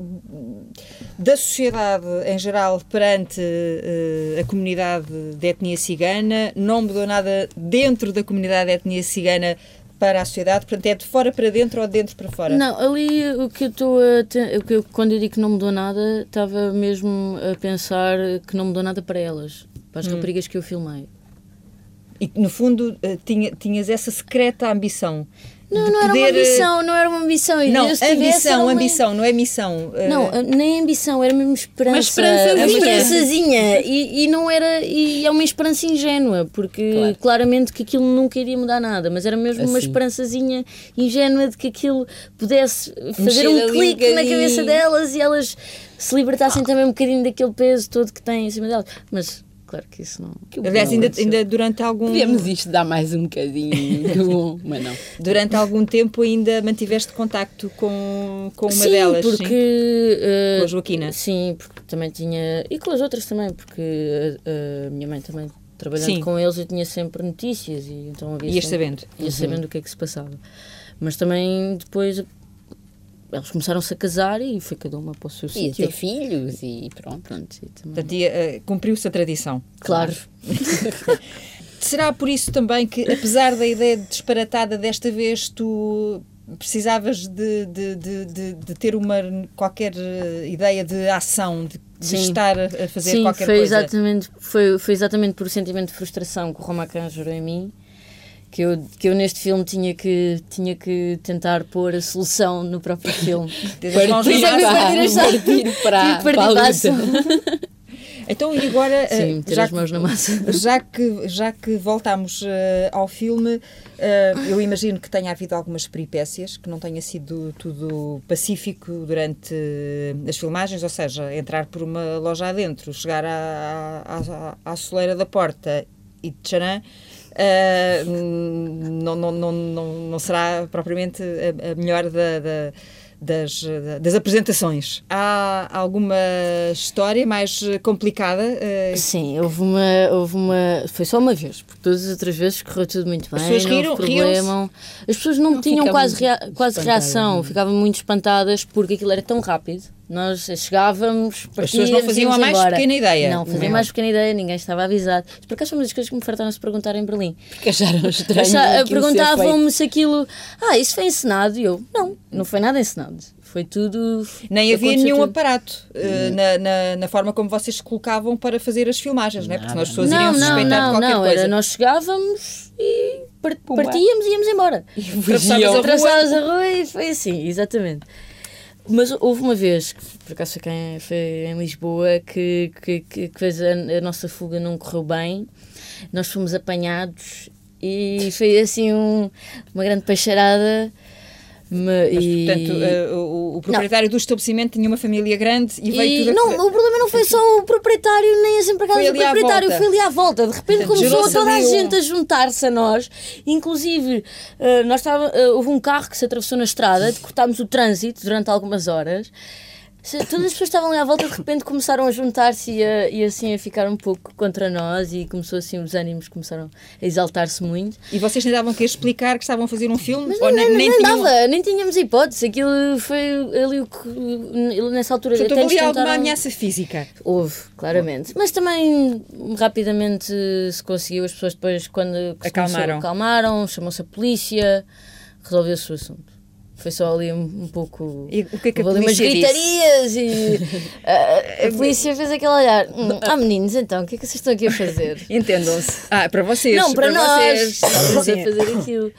S1: da, da, da sociedade em geral perante eh, a comunidade de etnia cigana, não mudou nada dentro da comunidade de etnia cigana para a sociedade, portanto é de fora para dentro ou de dentro para fora?
S2: Não, ali o que eu estou a. quando eu digo que não mudou nada, estava mesmo a pensar que não mudou nada para elas, para as raparigas que eu filmei.
S1: E no fundo eh, tinha, tinhas essa secreta ambição.
S2: Não, não era uma
S1: poder, eh,
S2: ambição, não era uma ambição. E
S1: Não,
S2: tivesse,
S1: ambição,
S2: era uma-
S1: ambição, não é missão. eh,
S2: Não, nem ambição, era mesmo esperança.
S3: Uma esperançazinha.
S2: Uma esperançazinha. E, e não era. E é uma esperança ingênua, porque
S3: Claro.
S2: claramente que aquilo nunca iria mudar nada, mas era mesmo uma
S3: Assim.
S2: esperançazinha ingênua de que aquilo pudesse fazer
S3: Mexer
S2: um
S3: ali
S2: clique na cabeça delas e elas se libertassem também um bocadinho daquele peso todo que têm em cima delas. Mas claro que isso não.
S3: Que
S1: Aliás, ainda, ainda durante algum
S3: Podíamos isto dar mais um bocadinho, mas não.
S1: durante algum tempo ainda mantiveste contacto com, com uma
S2: sim,
S1: delas.
S2: porque.
S1: sim?
S2: eh,
S1: Com a Joaquina.
S2: Sim, porque também tinha. E com as outras também, porque a, a minha mãe também, trabalhando
S1: Sim.
S2: com eles, eu tinha sempre notícias e então havia.
S1: Ias
S2: sempre-
S1: sabendo.
S2: Ia
S1: Uhum.
S2: sabendo o que é que se passava. Mas também depois. Eles começaram-se a casar e foi cada uma para o seu
S3: E
S2: sítio.
S3: ter filhos e pronto.
S2: Pronto, e também-
S1: Portanto, eh, cumpriu-se a tradição.
S2: Claro.
S1: Será por isso também que, apesar da ideia disparatada desta vez, tu precisavas de, de, de, de, de ter uma qualquer eh, ideia de ação, de, de
S2: Sim.
S1: estar a fazer
S2: Sim,
S1: qualquer
S2: foi
S1: coisa?
S2: exatamente, foi, foi exatamente por o sentimento de frustração que o Romacan gerou em mim que eu, que eu neste filme tinha que, tinha que tentar pôr a solução no próprio filme.
S1: Ter
S3: Partir
S2: partir
S3: para,
S2: partir
S3: para a
S2: para a
S3: luta.
S2: ação.
S1: Então, e agora, eh,
S2: Sim, meter
S1: já
S2: as mãos na massa.
S1: Já que, já que voltamos eh, ao filme, eh, eu imagino que tenha havido algumas peripécias, que não tenha sido tudo pacífico durante eh, as filmagens, ou seja, entrar por uma loja adentro, chegar à, à, à, à soleira da porta e tcharam, eh, não, não, não, não, será propriamente a, a melhor da- da- das, das apresentações. Há alguma história mais complicada? eh,
S2: Sim, houve uma, houve uma. Foi só uma vez, porque todas as outras vezes correu tudo muito bem.
S1: As pessoas riram-
S2: problema. As pessoas não,
S3: Não
S2: tinham quase, rea- quase reação,
S3: não.
S2: ficavam muito espantadas porque aquilo era tão rápido. Nós chegávamos,
S1: As pessoas não
S2: partíamos,
S1: faziam a mais
S2: embora.
S1: pequena ideia.
S2: Não, faziam
S1: Não.
S2: mais pequena ideia, ninguém estava avisado. Por acaso foi uma das coisas que me fartaram se perguntar em Berlim.
S3: Porque acharam estranho.
S2: Perguntavam-me se aquilo. Ah, isso foi encenado. E eu, não, não foi nada encenado. Foi tudo.
S1: Nem havia nenhum
S2: tudo.
S1: aparato eh, na, na, na forma como vocês se colocavam para fazer as filmagens, não é? Porque senão as pessoas iriam
S2: Não, não,
S1: suspeitar de
S2: não,
S1: qualquer
S2: não.
S1: coisa.
S2: Era, nós chegávamos e partíamos e íamos embora.
S1: A rua.
S2: Atravessavas a rua e foi assim, exatamente. Mas houve uma vez, por acaso foi, foi em Lisboa, que, que, que, que a, a nossa fuga não correu bem. Nós fomos apanhados e foi assim um- uma grande peixeirada. Me-
S1: Mas,
S2: e...
S1: portanto, eh, o, o proprietário do estabelecimento tinha uma família grande e veio
S2: E
S1: tudo a
S2: não,
S1: correr.
S2: o problema não foi só o proprietário, nem as empregadas do proprietário, foi ali à volta. De repente
S1: Portanto,
S2: começou toda a
S1: um-
S2: gente a juntar-se a nós. Inclusive, eh, nós estava, eh, houve um carro que se atravessou na estrada, cortámos o trânsito durante algumas horas. Se- Todas as pessoas estavam ali à volta, de repente começaram a juntar-se e, a- e assim a ficar um pouco contra nós e começou assim, os ânimos começaram a exaltar-se muito.
S1: E vocês nem davam que explicar que estavam a fazer um filme?
S2: Mas não,
S1: nem,
S2: nem,
S1: nem
S2: nem
S1: tinham...
S2: dava, nem tínhamos hipótese. Aquilo foi ali o que, nessa altura,
S1: Portanto, houve ali alguma
S2: tentaram-
S1: ameaça física.
S2: Houve, claramente. Mas também rapidamente se conseguiu, as pessoas depois, quando
S1: Acalmaram.
S2: começou, acalmaram, chamou-se a polícia, resolveu-se o assunto. Foi só ali um, um pouco.
S1: E o que é que a
S2: ali umas
S1: polícia disse?
S2: gritarias e a, a polícia fez aquele olhar. Hum, ah, meninos, então, o que é que vocês estão aqui a fazer?
S1: Entendam-se. Ah, para vocês.
S2: Não, para, nós!
S1: vocês.
S2: Estávamos a
S1: Sim.
S2: fazer aquilo.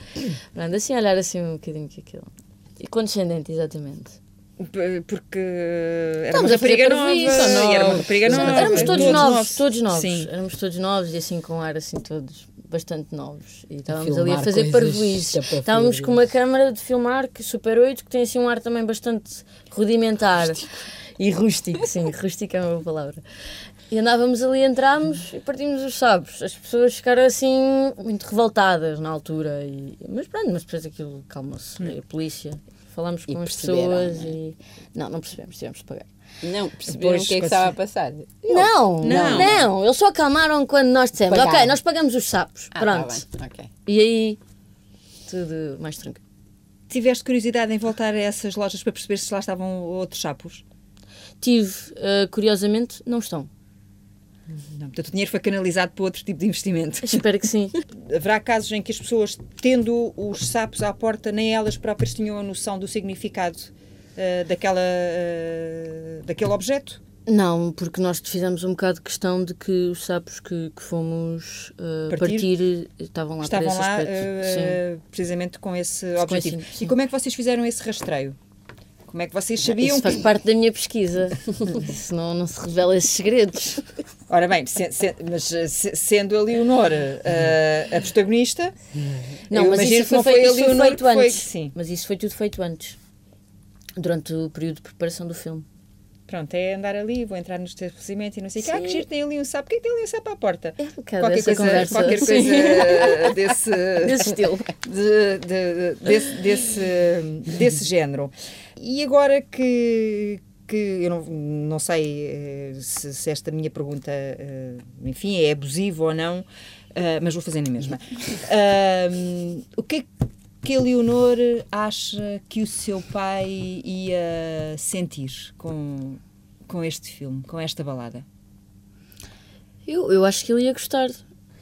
S2: Pronto, assim, olhar assim um bocadinho que aquilo. E condescendente, exatamente.
S1: Porque era
S2: Estamos
S1: uma
S2: a
S1: rapariga nova. e era uma
S3: nós.
S1: rapariga nova.
S2: Éramos todos, novos, todos novos.
S1: Sim.
S2: Éramos todos novos e assim com ar assim todos bastante novos e estávamos ali a fazer parvoízes. Estávamos com uma câmara de filmar que Super 8 que tem assim um ar também bastante rudimentar e rústico, sim, rústico é uma boa palavra. E andávamos ali, entrámos e partimos os sabres. As pessoas ficaram assim muito revoltadas na altura. E, mas pronto, mas depois aquilo calmou-se. Veio A polícia, falámos
S3: E
S2: com as
S3: perceberam,
S2: pessoas
S3: não é?
S2: e. Não, não percebemos, tivemos de pagar.
S3: Não, perceberam o que é que estava a
S1: se-
S3: passar.
S2: Não,
S1: Não.
S2: não, eles só acalmaram quando nós dissemos,
S3: Pagaram.
S2: ok, nós pagamos os sapos,
S3: Ah,
S2: pronto.
S3: tá bem, ok.
S2: e aí, tudo mais tranquilo.
S1: Tiveste curiosidade em voltar a essas lojas para perceber se lá estavam outros sapos?
S2: Tive, eh, curiosamente, não estão.
S1: Não, portanto, o dinheiro foi canalizado para outro tipo de investimento.
S2: Espero que sim.
S1: Haverá casos em que as pessoas, tendo os sapos à porta, nem elas próprias tinham a noção do significado eh, daquela, eh, daquele objeto?
S2: Não, porque nós fizemos um bocado de questão de que os sapos que, que fomos eh,
S1: Partir?
S2: partir, estavam lá
S1: Estavam
S2: para esse
S1: lá precisamente com esse
S2: Com
S1: objetivo.
S2: esse-.
S1: E como é que vocês fizeram esse rastreio? Como é que vocês sabiam
S2: Isso faz
S1: que...
S2: parte da minha pesquisa. Senão não se revela esses segredos.
S1: Ora bem, se- se- mas se- sendo a Leonor eh, a protagonista,
S2: Não, mas
S1: imagino
S2: isso
S1: que não
S2: foi,
S1: foi
S2: feito, isso foi feito
S1: foi...
S2: antes.
S1: Sim,
S2: Mas isso foi tudo feito antes. Durante o período de preparação do filme.
S1: pronto, é andar ali, vou entrar no estabelecimento e não sei o que. Ah, que giro, tem ali um sapo. Porquê que tem ali um sapo à porta?
S2: É
S1: qualquer coisa,
S2: conversa.
S1: qualquer
S2: Sim.
S1: coisa desse,
S2: Desse estilo.
S1: de- de- desse, desse, desse género. E agora que, que eu não, não sei eh, se, se esta minha pergunta, eh, enfim, é abusiva ou não, eh, mas vou fazer na mesma. O que é que a Leonor acha que o seu pai ia sentir com, com este filme, com esta balada?
S2: Eu, eu acho que ele ia gostar.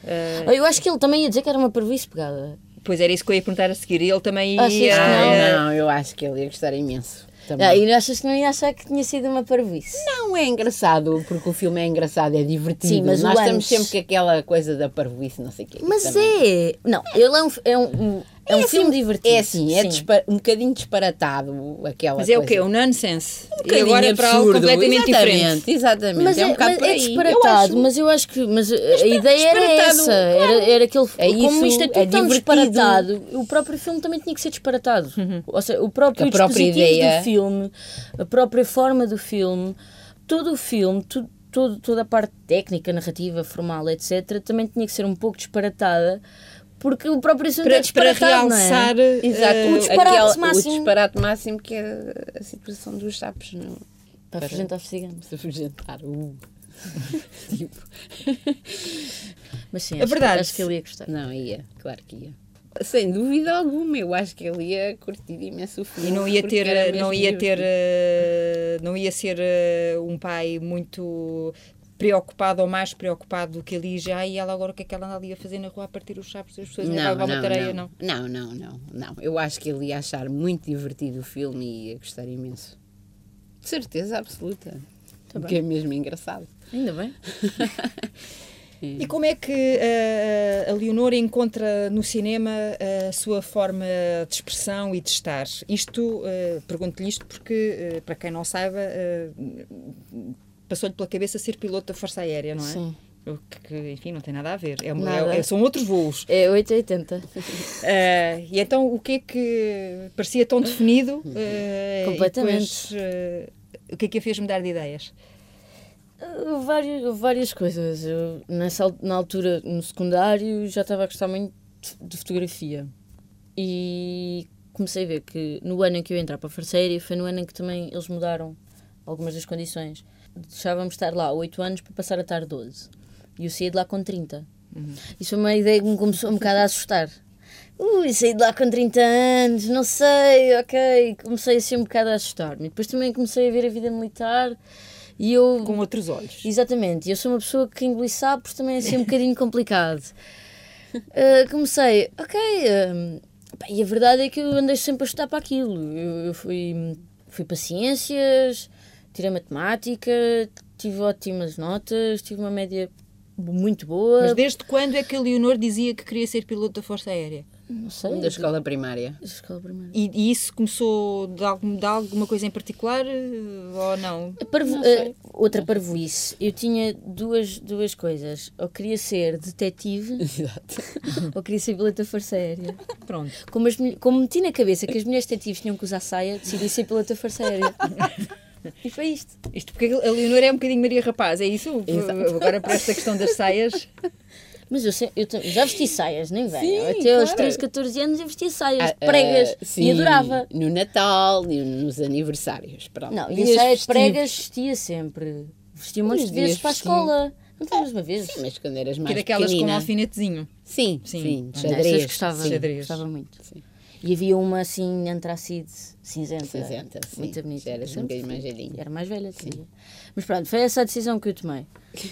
S1: Eh,
S2: Eu acho que ele também ia dizer que era uma parvoíce pegada.
S1: Pois era isso que eu ia perguntar a seguir. Ele também ia.
S2: que
S3: Ah, não, eu acho que ele ia gostar imenso. Também.
S2: Ah, e achas que não ia achar que tinha sido uma parvoíce?
S3: Não é engraçado, porque o filme é engraçado, é divertido.
S2: Sim, mas
S3: Nós estamos
S2: antes-
S3: sempre com aquela coisa da parvoíce, não sei o quê.
S2: Mas
S3: também.
S2: é. Não, ele é um, é um, é um
S3: É
S2: filme
S3: assim-
S2: divertido.
S3: É assim, é
S2: sim.
S3: dispa- um bocadinho disparatado aquela
S1: Mas é o
S3: coisa.
S1: quê? Um nonsense.
S3: Um
S1: e agora é para algo
S3: absurdo.
S1: completamente
S3: exatamente,
S1: diferente.
S3: Exatamente,
S2: Mas
S3: é um
S2: é,
S3: bocado
S2: mas é.
S3: Eu
S2: disparatado,
S3: acho-
S2: mas eu acho que mas a ideia era essa, era, era aquele
S3: É
S2: como
S3: isso,
S2: isto é tudo
S3: é
S2: tão disparatado, o próprio filme também tinha que ser disparatado. Ou seja, o próprio
S3: A própria ideia.
S2: do filme, a própria forma do filme, todo o filme, tu- todo, toda a parte técnica, narrativa, formal, etc., também tinha que ser um pouco disparatada, porque o próprio assunto
S1: Para,
S2: é
S1: para
S2: disparatado, não é?
S1: realçar.
S3: Exato,
S1: eh,
S2: o disparate
S3: aquela-
S2: máximo.
S3: o disparate máximo que é a situação dos sapos no,
S2: Para afugentar os ciganos.
S3: afugentar. Uh. tipo,
S2: Mas sim,
S1: É
S2: acho, que-
S1: verdade.
S2: acho que ele ia gostar.
S3: não, ia, claro que ia. Sem dúvida alguma, eu acho que ele ia curtir imenso o filme.
S1: E não ia ter, não ia ter, eh, não ia ser eh, um pai muito preocupado ou mais preocupado do que ali já e ela agora o que é que ela anda ali a fazer na rua a partir os sapos das pessoas vai
S3: Não,
S1: uma
S3: não,
S1: tareia,
S3: não,
S1: não.
S3: não, não, não, não. Eu acho que ele ia achar muito divertido o filme e ia gostar imenso. De certeza absoluta. Porque é mesmo engraçado.
S2: Ainda bem.
S1: E como é que eh, a Leonor encontra no cinema a sua forma de expressão e de estar? Isto, eh, pergunto-lhe isto porque, eh, para quem não saiba, eh, passou-lhe pela cabeça ser piloto da Força Aérea, não é?
S2: Sim.
S1: O que, enfim, não tem nada a ver. É,
S2: Nada.
S1: é- são outros voos.
S2: É 880.
S1: Eh, e então, o que é que parecia tão definido? e
S2: Completamente.
S1: depois, eh, o que é que a fez mudar de ideias?
S2: Uh, Várias, várias coisas. Eu, nessa, na altura, no secundário, já estava a gostar muito de- fotografia. E comecei a ver que no ano em que eu entrar para a Força Aérea foi no ano em que também eles mudaram algumas das condições. Deixávamos estar lá 8 anos para passar a estar 12. E eu saí de lá com 30. Isso foi uma ideia que me começou um bocado a assustar. Ui, saí de lá com 30 anos, não sei, ok. Comecei assim um bocado a assustar-me. Depois também comecei a ver a vida militar e eu
S1: Com outros olhos.
S2: Exatamente, eu sou uma pessoa que engolir sapos também é assim um bocadinho complicado. Uh, comecei, ok, pá, e a verdade é que eu andei sempre a estudar para aquilo. Eu, eu fui, fui para ciências, tirei matemática, tive ótimas notas, tive uma média muito boa.
S1: Mas desde quando é que a Leonor dizia que queria ser piloto da Força Aérea?
S2: Não sei.
S3: Da escola primária.
S2: Da escola primária.
S1: E, e isso começou de, algum, de alguma coisa em particular eh, ou não?
S2: A parvo- eh, outra parvoíce. Eu tinha duas, duas coisas. Ou queria ser detetive
S3: Exato.
S2: ou queria ser piloto da Força Aérea.
S1: Pronto.
S2: Como, as, como meti na cabeça que as mulheres detetives tinham que usar saia, decidi ser piloto da Força Aérea. e foi isto.
S1: Isto porque a Leonor é um bocadinho Maria Rapaz, é isso?
S3: Exato.
S1: Agora para esta questão das saias.
S2: Mas eu, eu já vesti saias, nem venho.
S3: Sim,
S2: Até aos
S3: claro.
S2: 13, 14 anos eu vestia saias,
S3: Ah,
S2: pregas,
S3: ah,
S2: e
S3: sim,
S2: adorava.
S3: No Natal e nos aniversários. Pronto.
S2: Não, e a
S3: Devias
S2: saia de
S3: vestir-
S2: pregas vestia sempre. Vestia um monte de vezes para a escola. Não te lembras uma vez?
S3: Sim, mas quando eras
S1: Que
S3: mais
S1: era aquelas com um
S3: pequenina.
S1: alfinetezinho.
S3: Sim,
S1: Sim.
S3: sim,
S2: Não,
S3: xadrez.
S2: gostava,
S3: sim.
S1: Xadrez.
S2: gostava muito.
S3: Sim.
S2: E havia uma assim, antracide, cinzenta.
S3: Cinzenta, sim.
S2: Muito bonita.
S3: Já era assim um bocadinho mais velhinha.
S2: Era mais velha, sim. Mas pronto, foi essa a decisão que eu tomei.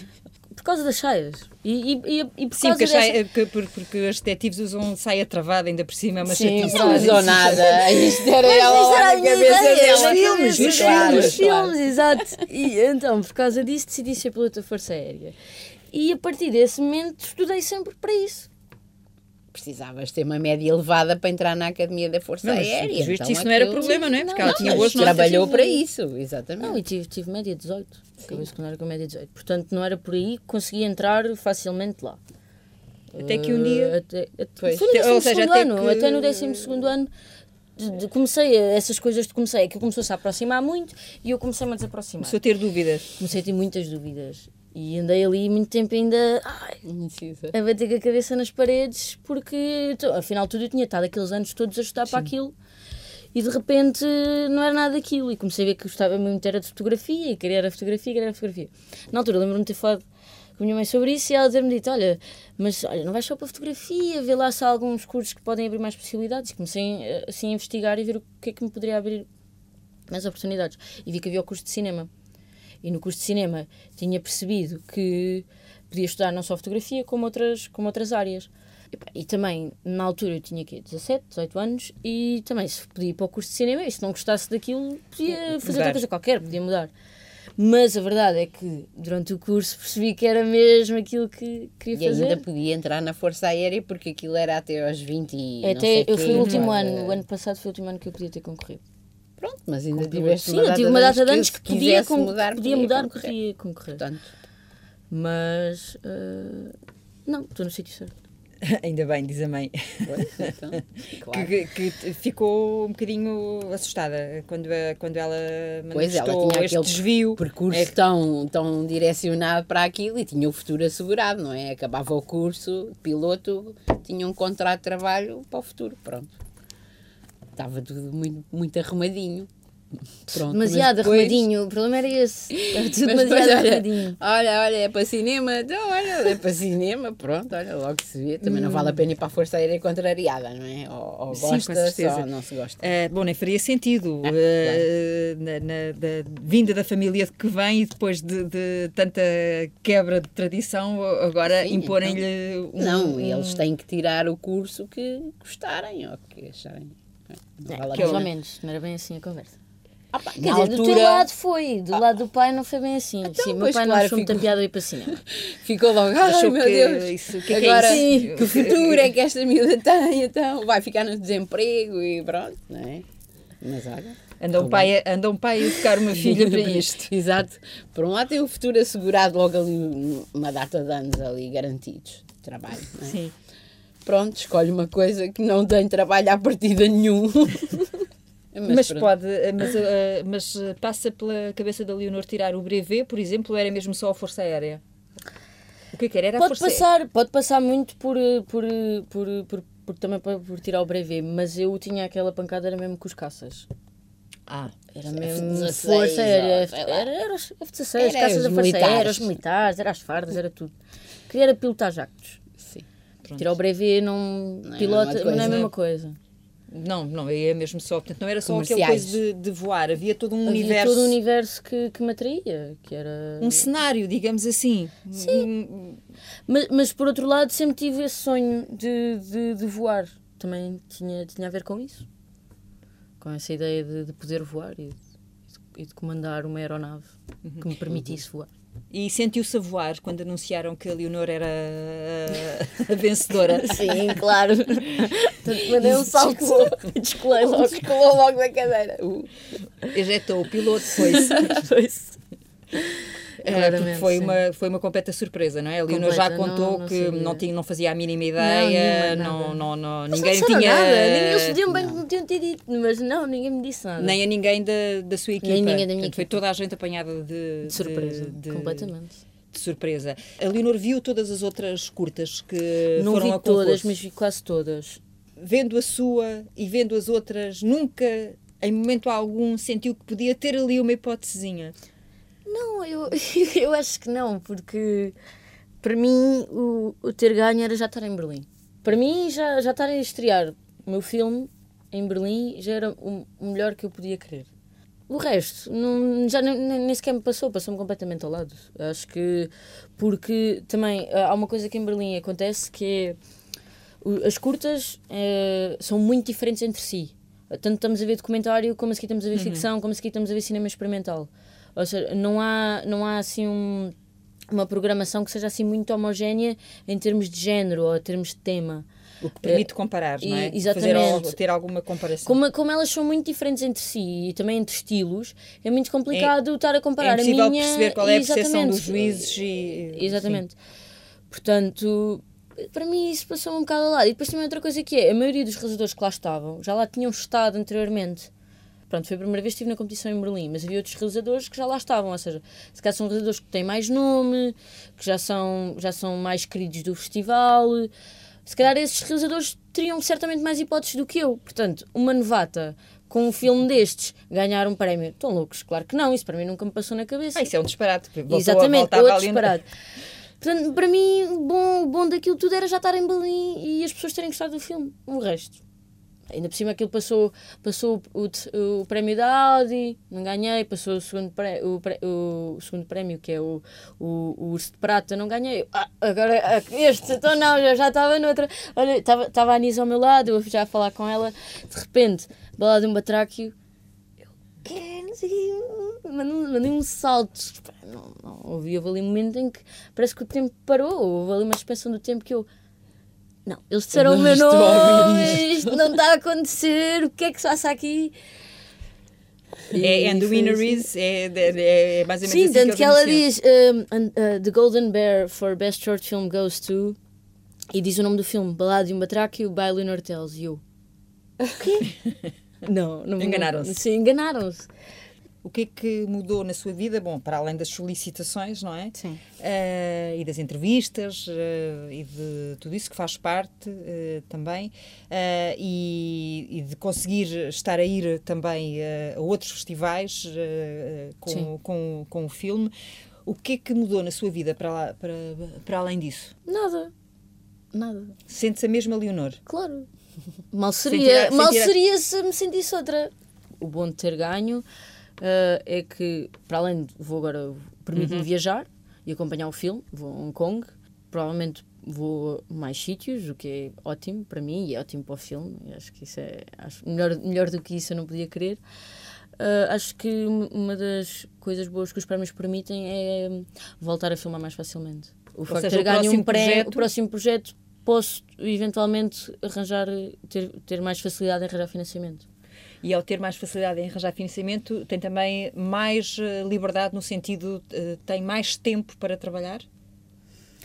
S2: Por causa das saias. E, e, e, por
S1: Sim,
S2: causa
S1: porque,
S2: dessa...
S1: saia- porque, porque, os detetives usam saia travada ainda por cima, mas
S2: Sim.
S3: Não usou nada. Isto era
S2: Mas
S3: ela
S2: isto era a minha ideia, os filmes, os
S3: Claro,
S2: filmes,
S3: claro.
S2: filmes, exato. E então, por causa disso, decidi ser piloto da Força Aérea. E a partir desse momento, estudei sempre para isso.
S3: Precisavas ter uma média elevada para entrar na Academia da Força
S1: Não, mas,
S3: Aérea.
S1: vistos,
S3: então
S1: isso não era problema, não é? Porque
S2: Não,
S1: ela tinha
S3: Mas
S1: boas notas.
S3: trabalhou para isso, exatamente.
S2: Não, e tive, tive média 18. Acabei secundário com média 18. Portanto, não era por aí que consegui entrar facilmente lá.
S1: Até que um dia.
S2: Até, até,
S3: Pois.
S2: foi no
S1: Ou
S2: 12
S1: seja,
S2: segundo
S1: até
S2: ano.
S1: que-
S2: Até no 12 segundo ano. de- de- comecei a, essas coisas de comecei, que começou-se a aproximar muito e eu comecei-me a desaproximar.
S1: Começou a ter dúvidas.
S2: Comecei a ter muitas dúvidas e andei ali muito tempo ainda ai, a bater com a cabeça nas paredes porque afinal tudo eu tinha estado aqueles anos todos a estudar para aquilo e de repente não era nada daquilo e comecei a ver que gostava muito era de fotografia e queria era fotografia, queria era fotografia. Na altura lembro-me de ter falado com a minha mãe sobre isso e ela ter-me dito, olha, mas olha, não vais só para fotografia, vê lá se há alguns cursos que podem abrir mais possibilidades. E comecei eh, assim a investigar e ver o que é que me poderia abrir mais oportunidades. E vi que havia o curso de cinema. E no curso de cinema tinha percebido que podia estudar não só fotografia, como outras, como outras áreas. E, E também, na altura, eu tinha aqui 17, 18 anos, e também se podia ir para o curso de cinema, e se não gostasse daquilo, podia fazer
S1: Mudar.
S2: outra coisa qualquer, podia mudar. Mas a verdade é que, durante o curso, percebi que era mesmo aquilo que queria
S3: E
S2: fazer.
S3: ainda podia entrar na Força Aérea porque aquilo era até aos 20 e
S2: Até eu fui o último ano, o ano passado foi o último ano que eu podia ter concorrido.
S3: Pronto, mas ainda tiveste
S2: Sim, eu tive uma data de anos que,
S3: se
S2: podia, con-
S3: mudar,
S2: podia mudar,
S3: concorrer.
S2: podia concorrer.
S3: Portanto,
S2: Mas, eh, não, estou no sítio certo.
S1: Ainda bem, diz a mãe.
S3: pois, então, claro.
S1: Que, que- que ficou um bocadinho assustada quando, a- quando ela
S3: Pois ela
S1: manifestou
S3: tinha
S1: este
S3: aquele
S1: desvio.
S3: percurso
S1: É-
S3: tão, tão direcionado para aquilo e tinha o futuro assegurado, não é? Acabava o curso, piloto, tinha um contrato de trabalho para o futuro, pronto. Estava tudo muito, muito arrumadinho. Pronto,
S2: demasiado
S3: mas depois-
S2: arrumadinho, o problema era esse. Era tudo
S3: Mas
S2: demasiado
S3: olha,
S2: arrumadinho.
S3: olha, olha, é para cinema, então olha, é para cinema, pronto, olha, logo se vê. Também não vale a pena ir para a Força Aérea contrariada, não é? Ou, ou
S1: Sim, com
S3: gosta,
S1: certeza.
S3: só não se gosta.
S1: Eh, bom, nem faria sentido
S3: Ah,
S1: eh, na, na- da vinda da família de que vem e depois de, de tanta quebra de tradição, agora imporem-lhe um.
S3: Não,
S1: um-
S3: eles têm que tirar o curso que gostarem ou que acharem.
S2: É, mais ou menos, não era bem assim a conversa.
S3: Ah, pá,
S2: Quer
S3: na
S2: dizer, do teu
S3: Ah.
S2: lado foi, do lado do pai não foi bem assim.
S3: Então,
S2: Sim, o meu pai não
S3: claro,
S2: achou muita piada ir para cinema.
S3: ficou logo, ai
S1: Achou
S3: meu
S1: que
S3: Deus,
S1: isso- que é que é
S3: agora
S1: isso?
S3: que futuro é que esta miúda tem, então vai ficar no desemprego e pronto, não é? Mas olha.
S1: Anda um, pai, a- anda um pai a educar uma filha para isto.
S3: Exato. Por um lado tem o futuro assegurado logo ali uma data de anos ali garantidos de trabalho, não é?
S1: Sim.
S3: Pronto, escolhe uma coisa que não tem trabalho à partida nenhum.
S1: Mas,
S3: pronto.
S1: pode, eh, mas, eh, mas passa pela cabeça da Leonor tirar o brevet, por exemplo, ou era mesmo só a Força Aérea? O que é que era? Era a
S2: Pode passar, pode passar muito por, por, por, por, por- também por, por tirar o brevet, mas eu tinha aquela pancada, era mesmo com os caças.
S1: Ah,
S2: Era mesmo
S3: F-16,
S2: força
S3: sei lá.
S2: era, era os F-16,
S3: Era
S2: caças da força
S3: militares.
S2: aérea, os militares, era as fardas, era tudo. Queria era pilotar jactos.
S1: Pronto.
S2: Tirar o brevet não,
S3: Não é a
S2: pilota,
S3: mesma
S2: não é a
S3: coisa.
S2: mesma coisa.
S1: Não, não, é mesmo só, portanto, não era só aquele coisa de, de voar, havia todo um
S2: Havia
S1: universo,
S2: todo um universo que, que me atraía, que era...
S1: um cenário, digamos assim. Sim.
S2: Mas, mas por outro lado sempre tive esse sonho de, de, de voar. Também tinha, tinha a ver com isso. Com essa ideia de, de poder voar e de, e de comandar uma aeronave que me permitisse voar.
S1: E sentiu-se a voar quando anunciaram que a Leonor era a, a vencedora.
S2: Sim, claro. Mandei um salto descolei logo.
S3: Descolou logo da cadeira. Uh.
S1: Ejetou o piloto, foi-se.
S2: Foi-se.
S1: É,
S2: Claramente,
S1: foi,
S2: sim.
S1: uma, foi uma completa surpresa, não é? A Leonor já contou
S2: não- não
S1: que não, tinha, não fazia a mínima ideia, não, não, não, ninguém
S2: não
S1: tinha.
S2: Nada. Eles podiam bem que me tinham dito, mas não, ninguém me disse nada.
S1: Nem a ninguém da, da sua equipa.
S2: Nem ninguém da minha
S1: Portanto, Foi toda a gente apanhada de,
S2: de surpresa,
S1: de-
S2: completamente.
S1: de surpresa. A Leonor viu todas as outras curtas que
S2: Não
S1: foram
S2: vi todas, mas vi quase todas.
S1: Vendo a sua e vendo as outras, nunca, em momento algum, sentiu que podia ter ali uma hipótesezinha.
S2: Não, eu, eu acho que não, porque para mim o, o ter ganho era já estar em Berlim. Para mim, já, já estar a estrear o meu filme em Berlim já era o, o melhor que eu podia querer. O resto, não, já nem, nem sequer me passou, passou-me completamente ao lado. Acho que, porque também há uma coisa que em Berlim acontece que é as curtas eh, são muito diferentes entre si. Tanto estamos a ver documentário, como a seguir estamos a ver ficção, como a seguir estamos a ver cinema experimental. Ou seja, não há, não há assim um- uma programação que seja assim muito homogénea em termos de género ou em termos de tema.
S1: O que permite comparar, não é?
S2: exatamente.
S1: Fazer, ter alguma comparação.
S2: Como, como elas são muito diferentes entre si e também entre estilos, é muito complicado estar a
S1: é
S2: comparar a
S1: impossível
S2: minha...
S1: perceber qual é a percepção dos juízes e...
S2: Exatamente. Portanto, para mim isso passou um bocado ao lado. E depois também outra coisa que é, a maioria dos realizadores que lá estavam, já lá tinham estado anteriormente. Pronto, foi a primeira vez que estive na competição em Berlim, mas havia outros realizadores que já lá estavam, ou seja, se calhar são realizadores que têm mais nome, que já são, já são mais queridos do festival. Se calhar esses realizadores teriam certamente mais hipóteses do que eu. Portanto, uma novata com um filme destes ganhar um prémio, estão loucos? Claro que não, isso para mim nunca me passou na cabeça.
S1: Ah, isso é um disparate. Voltou a-
S2: Exatamente,
S1: voltava
S2: outro
S1: ali no-
S2: disparate. Portanto, para mim, o bom, o bom daquilo tudo era já estar em Berlim e as pessoas terem gostado do filme. O resto. Ainda por cima aquilo passou, passou o, o prémio da Audi, não ganhei, passou o segundo, pré, o, pré- o segundo prémio, que é o, o, o Urso de Prata, não ganhei. Ah, agora ah, este, então não, já já estava noutra. Olha, estava estava a Anisa ao meu lado, eu já a falar com ela, de repente, balada de um batráquio, eu, que não mandei, um- salto. Não, não, houve ali um momento em que parece que o tempo parou, houve ali uma suspensão do tempo que eu. Não, eles disseram o meu nome, isto não está a acontecer, o que é que se passa aqui?
S1: É,
S2: E
S1: and the winner
S2: assim.
S1: is, é, é, é menos
S2: Sim,
S1: assim
S2: tanto que ela diz um, and, uh, The Golden Bear for Best Short Film goes to. E diz o nome do filme, Balada de um Batráquio, by Leonor Tells. E eu. O quê? não, não
S1: Enganaram-se.
S2: Sim, enganaram-se.
S1: O que é que mudou na sua vida? Bom, para além das solicitações, não é?
S2: Sim.
S1: Eh, e das entrevistas eh, e de tudo isso que faz parte eh, também e, e de conseguir estar a ir também a outros festivais com,
S2: Sim.
S1: com, com o filme. O que é que mudou na sua vida para, lá- para, para além disso?
S2: Nada. Nada.
S1: Sente-se a mesma Leonor?
S2: Claro. Mal seria,
S1: a-
S2: mal seria se me sentisse outra. O bom de ter ganho eh, é que, para além de vou agora, permite-me
S1: Uhum.
S2: viajar e acompanhar o filme, vou a Hong Kong, provavelmente vou a mais sítios, o que é ótimo para mim e é ótimo para o filme. Acho que isso é acho, melhor, melhor do que isso eu não podia querer. Eh, acho que um- uma das coisas boas que os prémios permitem é hum, voltar a filmar mais facilmente. O facto de ter ganho um
S1: próximo
S2: pré,
S1: projeto-
S2: o próximo projeto posso eventualmente arranjar, ter, ter mais facilidade em arranjar financiamento.
S1: E ao ter mais facilidade em arranjar financiamento, tem também mais eh, liberdade no sentido, eh, tem mais tempo para trabalhar?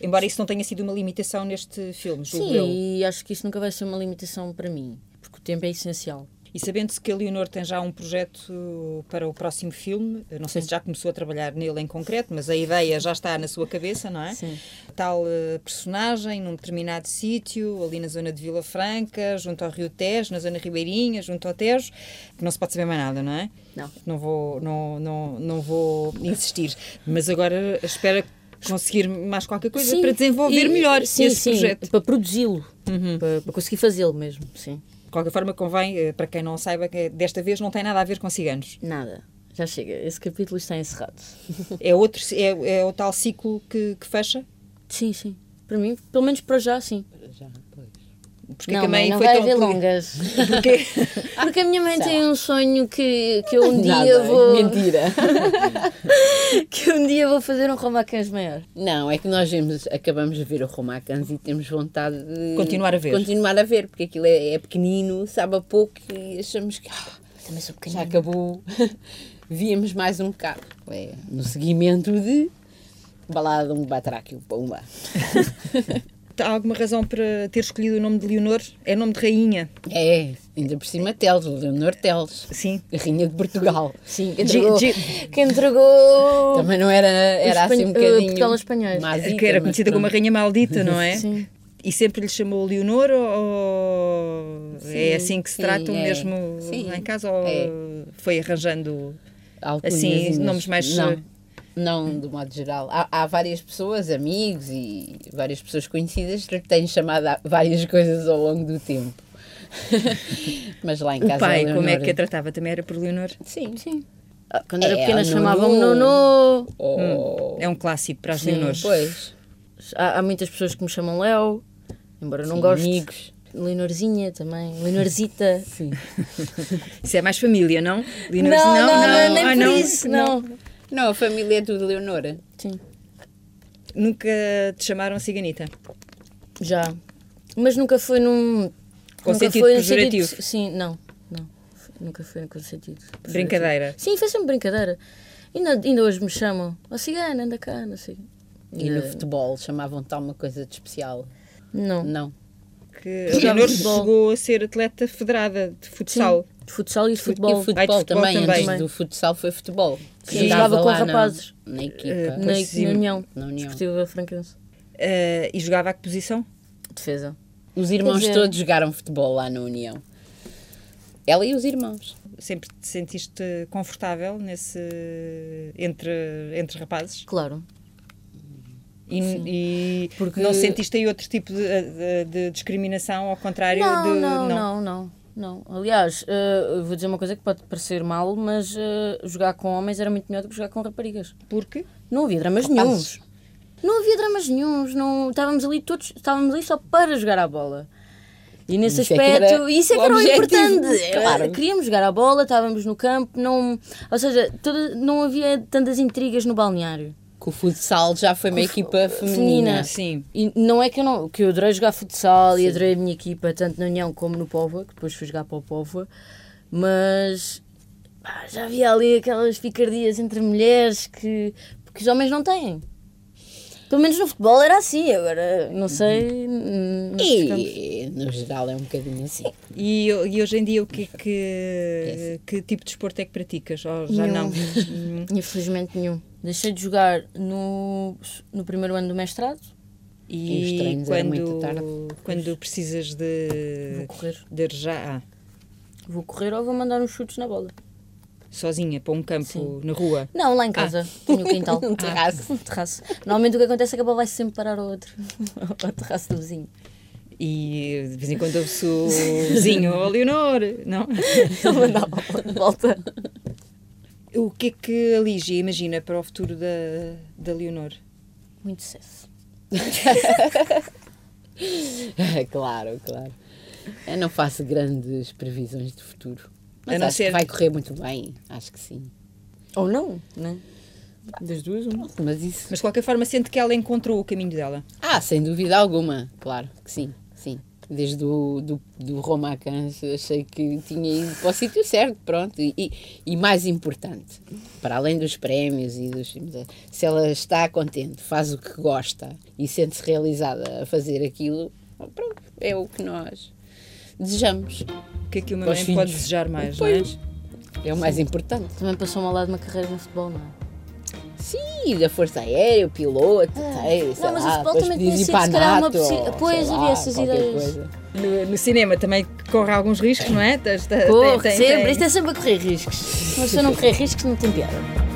S1: Embora isso não tenha sido uma limitação neste filme,
S2: Sim,
S1: eu.
S2: e acho que isso nunca vai ser uma limitação para mim, porque o tempo é essencial.
S1: E sabendo-se que a Leonor tem já um projeto para o próximo filme, não sei se já começou a trabalhar nele em concreto, mas a ideia já está na sua cabeça, não é?
S2: Sim.
S1: Tal eh, personagem num determinado sítio, ali na zona de Vila Franca, junto ao Rio Tejo, na zona ribeirinha, junto ao Tejo, que não se pode saber mais nada, não é?
S2: Não.
S1: Não vou, não, não, não vou insistir, mas agora espero conseguir mais qualquer coisa
S2: Sim,
S1: para desenvolver
S2: e-
S1: melhor
S2: sim,
S1: esse
S2: sim,
S1: projeto.
S2: Para produzi-lo,
S1: Uhum.
S2: para, para conseguir fazê-lo mesmo, sim.
S1: De qualquer forma, convém, eh, para quem não saiba, que desta vez não tem nada a ver com ciganos.
S2: Nada, já chega, esse capítulo está encerrado.
S1: É, outro, é, é o tal ciclo que, que fecha?
S2: sim, sim. Para mim, pelo menos para já, sim.
S3: Já.
S1: Porque
S2: não,
S1: a mãe
S2: não
S1: foi
S2: vai
S1: tão
S2: longas.
S1: Porque
S2: Porque a minha mãe tem um sonho que, que eu um dia
S3: Nada,
S2: vou.
S3: Mentira.
S2: Que um dia vou fazer um Romacãs maior.
S3: Não, é que nós vemos, acabamos de ver o Romacans e temos vontade de
S1: Continuar a ver.
S3: Continuar a ver, porque aquilo é, é pequenino, sabe a pouco e achamos que ah,
S2: Também sou
S3: já
S2: pequenina.
S3: acabou. Víamos mais um bocado. É, no seguimento de Balada um Batráquio, Pumba.
S1: Há alguma razão para ter escolhido o nome de Leonor? É nome de rainha.
S3: É, ainda por cima Teles, o Leonor Teles,
S1: Sim.
S3: a Rainha de Portugal.
S2: Sim, que entregou.
S1: Gi-
S2: Que entregou.
S3: Também não era, era assim um
S2: espan- eh,
S3: bocadinho.
S2: Portugal espanhóis.
S3: mazita,
S1: que era conhecida como a rainha maldita, não é?
S2: Sim.
S1: E sempre lhe chamou Leonor ou é assim que se
S3: sim,
S1: tratam
S3: é.
S1: mesmo
S3: Sim,
S1: lá em casa ou
S3: é.
S1: foi arranjando
S3: Alcunhazinhas.
S1: Assim, nomes mais-
S3: Não, não, de modo geral. Há, há várias pessoas, amigos e várias pessoas conhecidas que têm chamado várias coisas ao longo do tempo. Mas lá em casa.
S1: o pai,
S3: a
S1: como é
S3: Leonor-
S1: que a tratava? Também era por Leonor?
S3: Sim,
S2: Sim. Ah, Quando era
S3: É,
S2: pequena chamavam-me
S3: Nono. Oh,
S1: É um clássico para as
S2: Sim,
S1: Leonores.
S3: Pois.
S2: Há, há muitas pessoas que me chamam Léo, embora eu não
S3: Sim,
S2: goste.
S3: amigos.
S2: Leonorzinha também, Leonorzita.
S3: Sim.
S1: Isso é mais família, não?
S2: Não,
S1: Leonor,
S2: não, não, nem
S1: ah,
S2: por
S1: não.
S2: isso, não.
S3: Não, a família é tudo Leonora.
S2: Sim,
S1: Nunca te chamaram ciganita?
S2: já. Mas nunca foi num.
S1: Com
S2: nunca
S1: sentido
S2: foi no
S1: pejorativo?
S2: sentido- Sim, não, não. Nunca foi com sentido.
S1: Brincadeira.
S2: Sim, foi sempre brincadeira. Ainda, ainda hoje me chamam, ó cigana, anda cá, não sei.
S3: E no
S2: Ainda-
S3: futebol chamavam-te alguma coisa de especial?
S2: Não.
S3: Não.
S1: Que a Leonor chegou a ser atleta federada de futsal.
S2: De futsal e de
S3: E
S2: futebol.
S3: o futebol,
S1: Ai, de futebol
S3: também,
S1: também.
S3: antes do futsal foi futebol.
S2: Sim,
S3: Andava
S2: jogava com
S3: lá na-
S2: rapazes.
S3: Na, equipa.
S1: Eh,
S2: Na,
S1: sim.
S2: na União.
S3: Na União.
S2: Desportiva Franquense.
S1: Eh, e jogava a que posição?
S2: Defesa.
S3: Os irmãos
S2: dizer-
S3: todos jogaram futebol lá na União. Ela e os irmãos.
S1: Sempre te sentiste confortável nesse entre, entre rapazes?
S2: Claro.
S1: E, e
S2: Porque-
S1: não sentiste aí outro tipo de, de- de discriminação, ao contrário
S2: Não,
S1: de.
S2: não, não, não, não. Aliás, eh, eu vou dizer uma coisa que pode parecer mal, mas eh, jogar com homens era muito melhor do que jogar com raparigas.
S1: Porque?
S2: Não havia dramas nenhuns. Não havia dramas nenhuns. Não, estávamos ali todos, estávamos ali só para jogar a bola. E nesse
S3: Isso é
S2: aspecto,
S3: era
S2: isso é que era o importante.
S3: claro.
S2: Eh, Queríamos jogar a bola, estávamos no campo, não, ou seja, toda- não havia tantas intrigas no balneário.
S3: Que o futsal já foi uma equipa feminina.
S2: feminina.
S1: Sim.
S2: E não é que eu não, que eu adorei jogar futsal e adorei a minha equipa, tanto na União como no Póvoa, que depois fui jogar para o Póvoa, mas pá, já havia ali aquelas picardias entre mulheres que, que os homens não têm. Pelo menos no futebol era assim, agora não sei. hum, campos.
S3: E no geral é um bocadinho assim.
S1: E, e hoje em dia, o que, é que, que tipo de desporto é que praticas? Ou já
S2: Nenhum.
S1: não?
S2: Infelizmente nenhum. Deixei de jogar no, no primeiro ano do mestrado.
S3: E
S1: E quando,
S3: tarde.
S1: quando precisas de,
S2: Vou correr.
S1: de já ah,
S2: Vou correr ou vou mandar uns chutes na bola.
S1: sozinha para um campo
S2: Sim.
S1: na rua,
S2: Não, lá em casa. Tenho o quintal.
S3: Um terraço.
S2: Um terraço. Normalmente o que acontece é que a bola vai sempre parar ao outro. ao terraço do vizinho.
S1: e de vez em quando ouve-se o vizinho, oh Leonor, não?
S2: Ele manda a bola de volta.
S1: O que é que a Lígia imagina para o futuro da, da Leonor?
S2: Muito sucesso.
S3: claro, claro. Eu não faço grandes previsões de futuro. Mas
S1: A não
S3: acho
S1: ser-
S3: que vai correr muito bem. Acho que sim.
S2: Ou não, né? Das duas, uma.
S3: Mas isso.
S1: Mas de qualquer forma sente que ela encontrou o caminho dela.
S3: Ah, sem dúvida alguma. Claro que sim. Desde o do, do Roma a Cães achei que tinha ido para o sítio certo, pronto. E, e, mais importante, para além dos prémios e dos filmes, é, se ela está contente, faz o que gosta e sente-se realizada a fazer aquilo, pronto, é o que nós desejamos.
S1: O que é que uma mãe pode desejar mais, não é?
S3: Pois, é o mais importante.
S2: Também passou-me ao lado de uma carreira no futebol, não é?
S3: Sim, da Força Aérea, o piloto, sei, sei
S2: não, mas o
S3: lá,
S2: também
S3: podias
S2: tinha
S3: ir
S2: sido,
S3: para a
S2: se calhar, uma possi- Pois, havia essas ideias.
S3: coisa.
S1: No, no cinema também corre alguns riscos, não é?
S2: Corre, sempre.
S1: tem-
S2: Isto é sempre a correr riscos. Mas se eu não correr riscos, não tem piada.